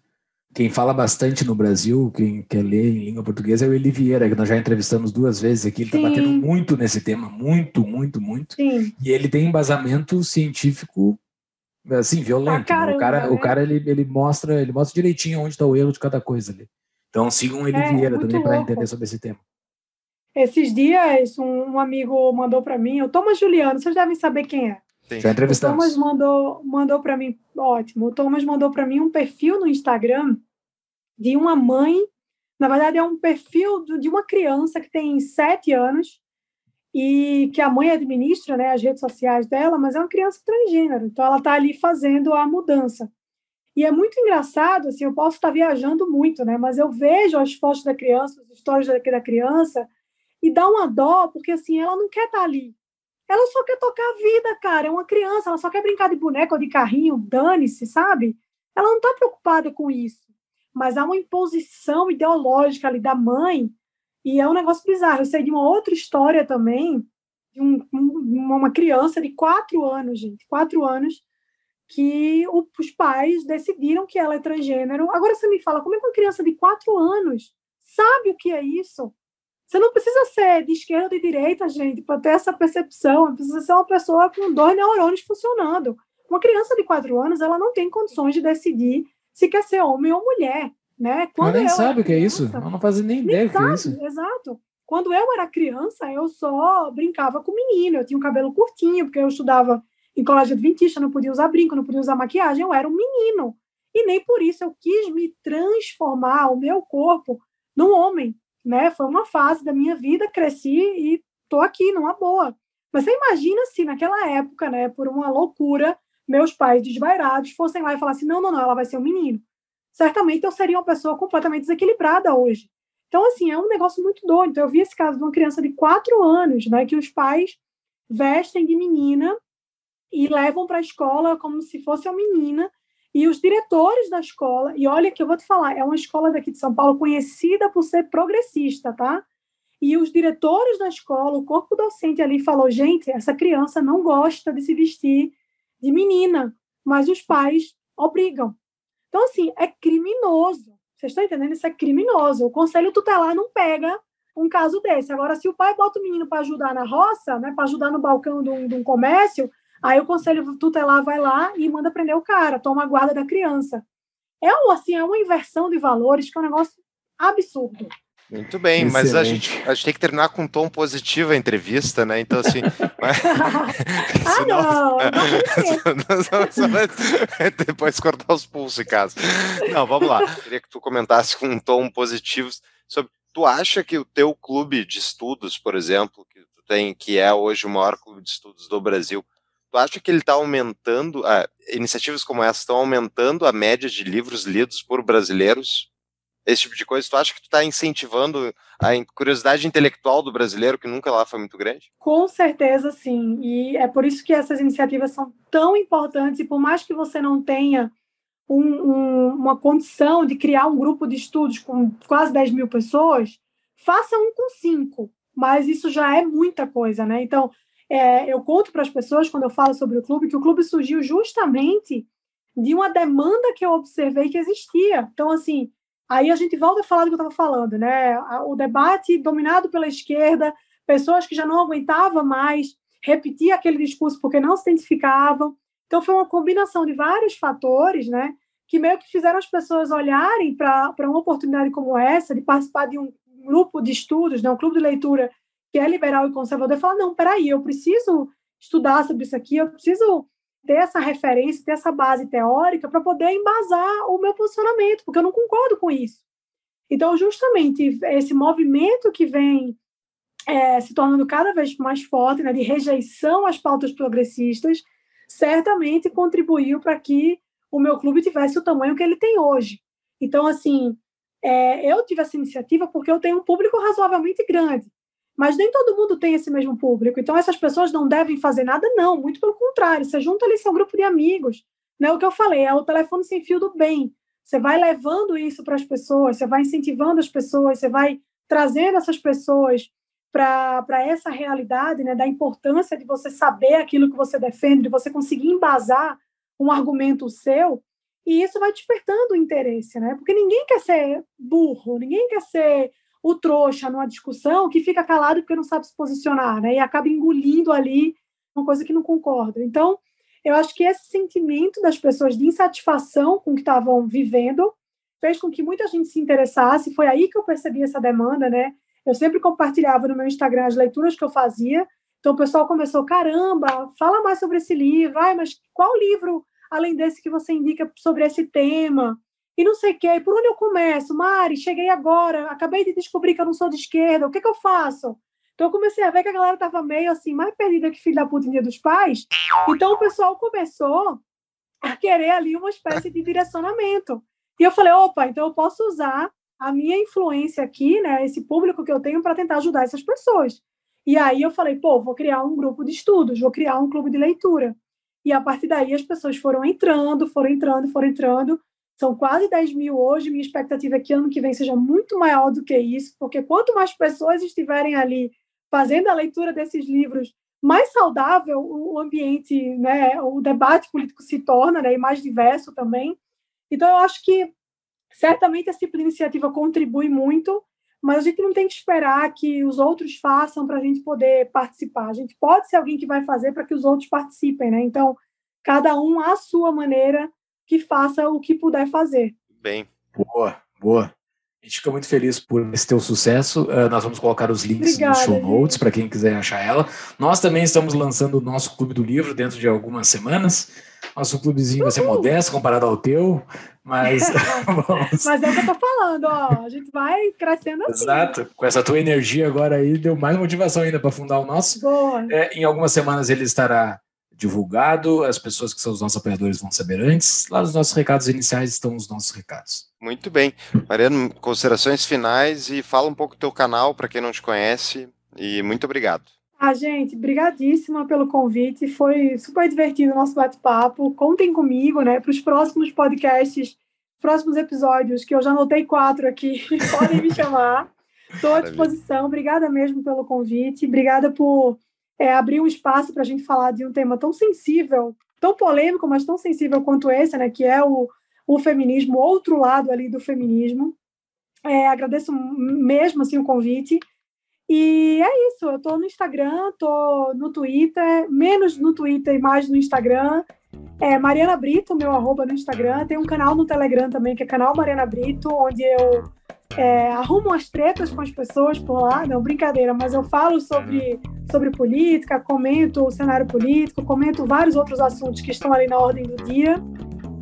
S1: Quem fala bastante no Brasil, quem quer ler em língua portuguesa é o Eli Vieira, que nós já entrevistamos duas vezes aqui. Ele está batendo muito nesse tema, muito, muito, muito.
S3: Sim.
S1: E ele tem embasamento científico, assim, violento. Né? o cara,
S3: caramba,
S1: o
S3: né?
S1: cara ele, ele mostra, ele mostra direitinho onde está o erro de cada coisa ali. Então sigam o Eli
S3: É,
S1: Vieira
S3: muito
S1: também para entender sobre esse tema.
S3: Esses dias, um, um amigo mandou para mim, o Thomas Juliano, vocês devem saber quem é.
S2: Sim.
S1: Já
S3: O Thomas
S1: entrevistamos.
S3: mandou, mandou para mim, ótimo. O Thomas mandou para mim um perfil no Instagram de uma mãe. Na verdade, é um perfil de uma criança que tem sete anos e que a mãe administra né, as redes sociais dela, mas é uma criança transgênero. Então, ela está ali fazendo a mudança. E é muito engraçado, assim, eu posso estar viajando muito, né? Mas eu vejo as fotos da criança, as histórias da, criança, e dá uma dó, porque assim, ela não quer estar ali. Ela só quer tocar a vida, cara. É uma criança, ela só quer brincar de boneca ou de carrinho, dane-se, sabe? Ela não está preocupada com isso. Mas há uma imposição ideológica ali da mãe, e é um negócio bizarro. Eu sei de uma outra história também, de um- um- uma criança de quatro anos, gente, quatro anos, que o- os pais decidiram que ela é transgênero. Agora você me fala, como é que uma criança de quatro anos sabe o que é isso? Você não precisa ser de esquerda ou de direita, gente, para ter essa percepção. Precisa ser uma pessoa com dois neurônios funcionando. Uma criança de quatro anos, ela não tem condições de decidir se quer ser homem ou mulher, né? Quando
S1: nem
S3: eu
S1: sabe o que é isso. Ela não faz nem
S3: nem
S1: ideia do que é
S3: sabe,
S1: isso.
S3: exato. Quando eu era criança, eu só brincava com menino. Eu tinha o cabelo curtinho, porque eu estudava em colégio adventista, não podia usar brinco, não podia usar maquiagem. Eu era um menino. E nem por isso eu quis me transformar o meu corpo num homem, né? Foi uma fase da minha vida, cresci e tô aqui numa boa. Mas você imagina se naquela época, né, por uma loucura, meus pais desvairados fossem lá e falassem: não, não, não, ela vai ser um menino. Certamente eu seria uma pessoa completamente desequilibrada hoje. Então, assim, é um negócio muito doido. Então, eu vi esse caso de uma criança de quatro anos, né, que os pais vestem de menina e levam para a escola como se fosse uma menina. E os diretores da escola, e olha que eu vou te falar, é uma escola daqui de São Paulo conhecida por ser progressista, tá? E os diretores da escola, o corpo docente ali falou: gente, essa criança não gosta de se vestir de menina, mas os pais obrigam. Então, assim, é criminoso. Vocês estão entendendo? Isso é criminoso. O conselho tutelar não pega um caso desse. Agora, se o pai bota o menino para ajudar na roça, né, para ajudar no balcão de um, de um comércio, aí o conselho tutelar vai lá e manda prender o cara, toma a guarda da criança. É, assim, é uma inversão de valores que é um negócio absurdo.
S2: Muito bem, mas a
S1: Excelente.
S2: gente, a gente tem que terminar com um tom positivo a entrevista, né? Então, assim. mas-
S3: ah,
S2: senão-
S3: não, não
S2: Depois cortar os pulsos em casa. Não, vamos lá. Queria que tu comentasse com um tom positivo sobre. Tu acha que o teu clube de estudos, por exemplo, que tu tem, que é hoje o maior clube de estudos do Brasil, tu acha que ele está aumentando, ah, iniciativas como essa estão aumentando a média de livros lidos por brasileiros? Esse tipo de coisa, tu acha que tu está incentivando a curiosidade intelectual do brasileiro, que nunca lá foi muito grande?
S3: Com certeza, sim. E é por isso que essas iniciativas são tão importantes. E por mais que você não tenha um- um- uma condição de criar um grupo de estudos com quase 10 mil pessoas, faça um com cinco. Mas isso já é muita coisa, né? Então, é, eu conto para as pessoas, quando eu falo sobre o clube, que o clube surgiu justamente de uma demanda que eu observei que existia. Então, assim, aí a gente volta a falar do que eu estava falando, né? O debate dominado pela esquerda, pessoas que já não aguentavam mais repetir aquele discurso porque não se identificavam. Então, foi uma combinação de vários fatores, né? Que meio que fizeram as pessoas olharem para uma oportunidade como essa, de participar de um grupo de estudos, né? um clube de leitura que é liberal e conservador, e falar: não, peraí, eu preciso estudar sobre isso aqui, eu preciso ter essa referência, ter essa base teórica para poder embasar o meu posicionamento, porque eu não concordo com isso. Então, justamente esse movimento que vem é, se tornando cada vez mais forte, né, de rejeição às pautas progressistas, certamente contribuiu para que o meu clube tivesse o tamanho que ele tem hoje. Então, assim, é, eu tive essa iniciativa porque eu tenho um público razoavelmente grande, mas nem todo mundo tem esse mesmo público. Então, essas pessoas não devem fazer nada, não. Muito pelo contrário, você junta ali seu grupo de amigos. Né? O que eu falei é o telefone sem fio do bem. Você vai levando isso para as pessoas, você vai incentivando as pessoas, você vai trazendo essas pessoas para essa realidade né, da importância de você saber aquilo que você defende, de você conseguir embasar um argumento seu, e isso vai despertando o interesse, né? Porque ninguém quer ser burro, ninguém quer ser o trouxa numa discussão que fica calado porque não sabe se posicionar, né? E acaba engolindo ali uma coisa que não concorda. Então, eu acho que esse sentimento das pessoas de insatisfação com o que estavam vivendo fez com que muita gente se interessasse. Foi aí que eu percebi essa demanda, né? Eu sempre compartilhava no meu Instagram as leituras que eu fazia. Então o pessoal começou, caramba, fala mais sobre esse livro. Ai, mas qual livro, além desse, que você indica sobre esse tema? E não sei o quê. Por onde eu começo? Mari, cheguei agora, acabei de descobrir que eu não sou de esquerda. O que, que eu faço? Então eu comecei a ver que a galera estava meio assim, mais perdida que filho da puta dia dos pais. Então o pessoal começou a querer ali uma espécie de direcionamento. E eu falei, opa, então eu posso usar a minha influência aqui, né, esse público que eu tenho para tentar ajudar essas pessoas. E aí eu falei, pô, vou criar um grupo de estudos, vou criar um clube de leitura. E a partir daí as pessoas foram entrando, foram entrando, foram entrando. São quase 10 mil hoje. Minha expectativa é que ano que vem seja muito maior do que isso, porque quanto mais pessoas estiverem ali fazendo a leitura desses livros, mais saudável o ambiente, né, o debate político se torna, né, e mais diverso também. Então eu acho que certamente essa tipo iniciativa contribui muito, mas a gente não tem que esperar que os outros façam para a gente poder participar. A gente pode ser alguém que vai fazer para que os outros participem, né? Então, cada um à sua maneira que faça o que puder fazer.
S2: Bem,
S1: Boa, boa. A gente fica muito feliz por esse teu sucesso. Uh, nós vamos colocar os links
S3: Obrigada,
S1: nos show notes para quem quiser achar ela. Nós também estamos lançando o nosso Clube do Livro dentro de algumas semanas. Nosso clubezinho vai ser modesto comparado ao teu, mas vamos.
S3: Mas é o que eu tô falando, ó. A gente vai crescendo assim.
S1: Exato. Com essa tua energia agora aí, deu mais motivação ainda para fundar o nosso.
S3: Boa.
S1: É, em algumas semanas ele estará divulgado, as pessoas que são os nossos apoiadores vão saber antes. Lá nos nossos recados iniciais estão os nossos recados.
S2: muito bem. Mariano, considerações finais e fala um pouco do teu canal para quem não te conhece. E muito obrigado.
S3: Ah, gente, brigadíssima pelo convite. Foi super divertido o nosso bate-papo. Contem comigo, né, para os próximos podcasts, próximos episódios, que eu já anotei quatro aqui. Podem me chamar. Estou à disposição. Obrigada mesmo pelo convite. Obrigada por é, abrir um espaço para a gente falar de um tema tão sensível, tão polêmico, mas tão sensível quanto esse, né, que é o, o feminismo, outro lado ali do feminismo. É, agradeço mesmo assim o convite. E é isso, eu tô no Instagram, tô no Twitter, menos no Twitter e mais no Instagram. É Mariana Brito, meu arroba no Instagram. Tem um canal no Telegram também, que é canal Mariana Brito, onde eu é, arrumo as tretas com as pessoas por lá, não, brincadeira, mas eu falo sobre, sobre política, comento o cenário político, comento vários outros assuntos que estão ali na ordem do dia.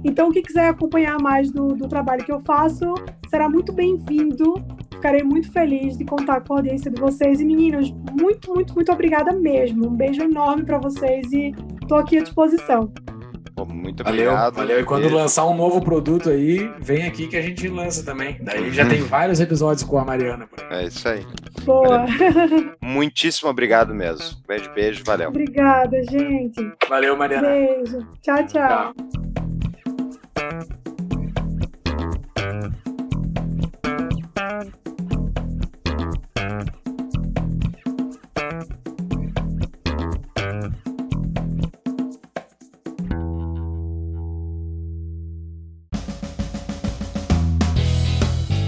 S3: Então, quem quiser acompanhar mais do, do trabalho que eu faço, será muito bem-vindo. Ficarei muito feliz de contar com a audiência de vocês. E, meninos, muito, muito, muito obrigada mesmo. Um beijo enorme para vocês e estou aqui à disposição.
S2: Pô, muito
S1: Valeu,
S2: obrigado.
S1: valeu. E quando
S2: Beijo.
S1: lançar um novo produto aí, vem aqui que a gente lança também. Daí já tem vários episódios com a Mariana.
S2: É isso aí.
S3: Boa.
S2: Muitíssimo obrigado mesmo. Beijo, beijo, valeu.
S3: Obrigada, gente.
S1: Valeu, Mariana.
S3: Beijo. Tchau, tchau.
S1: Tchau.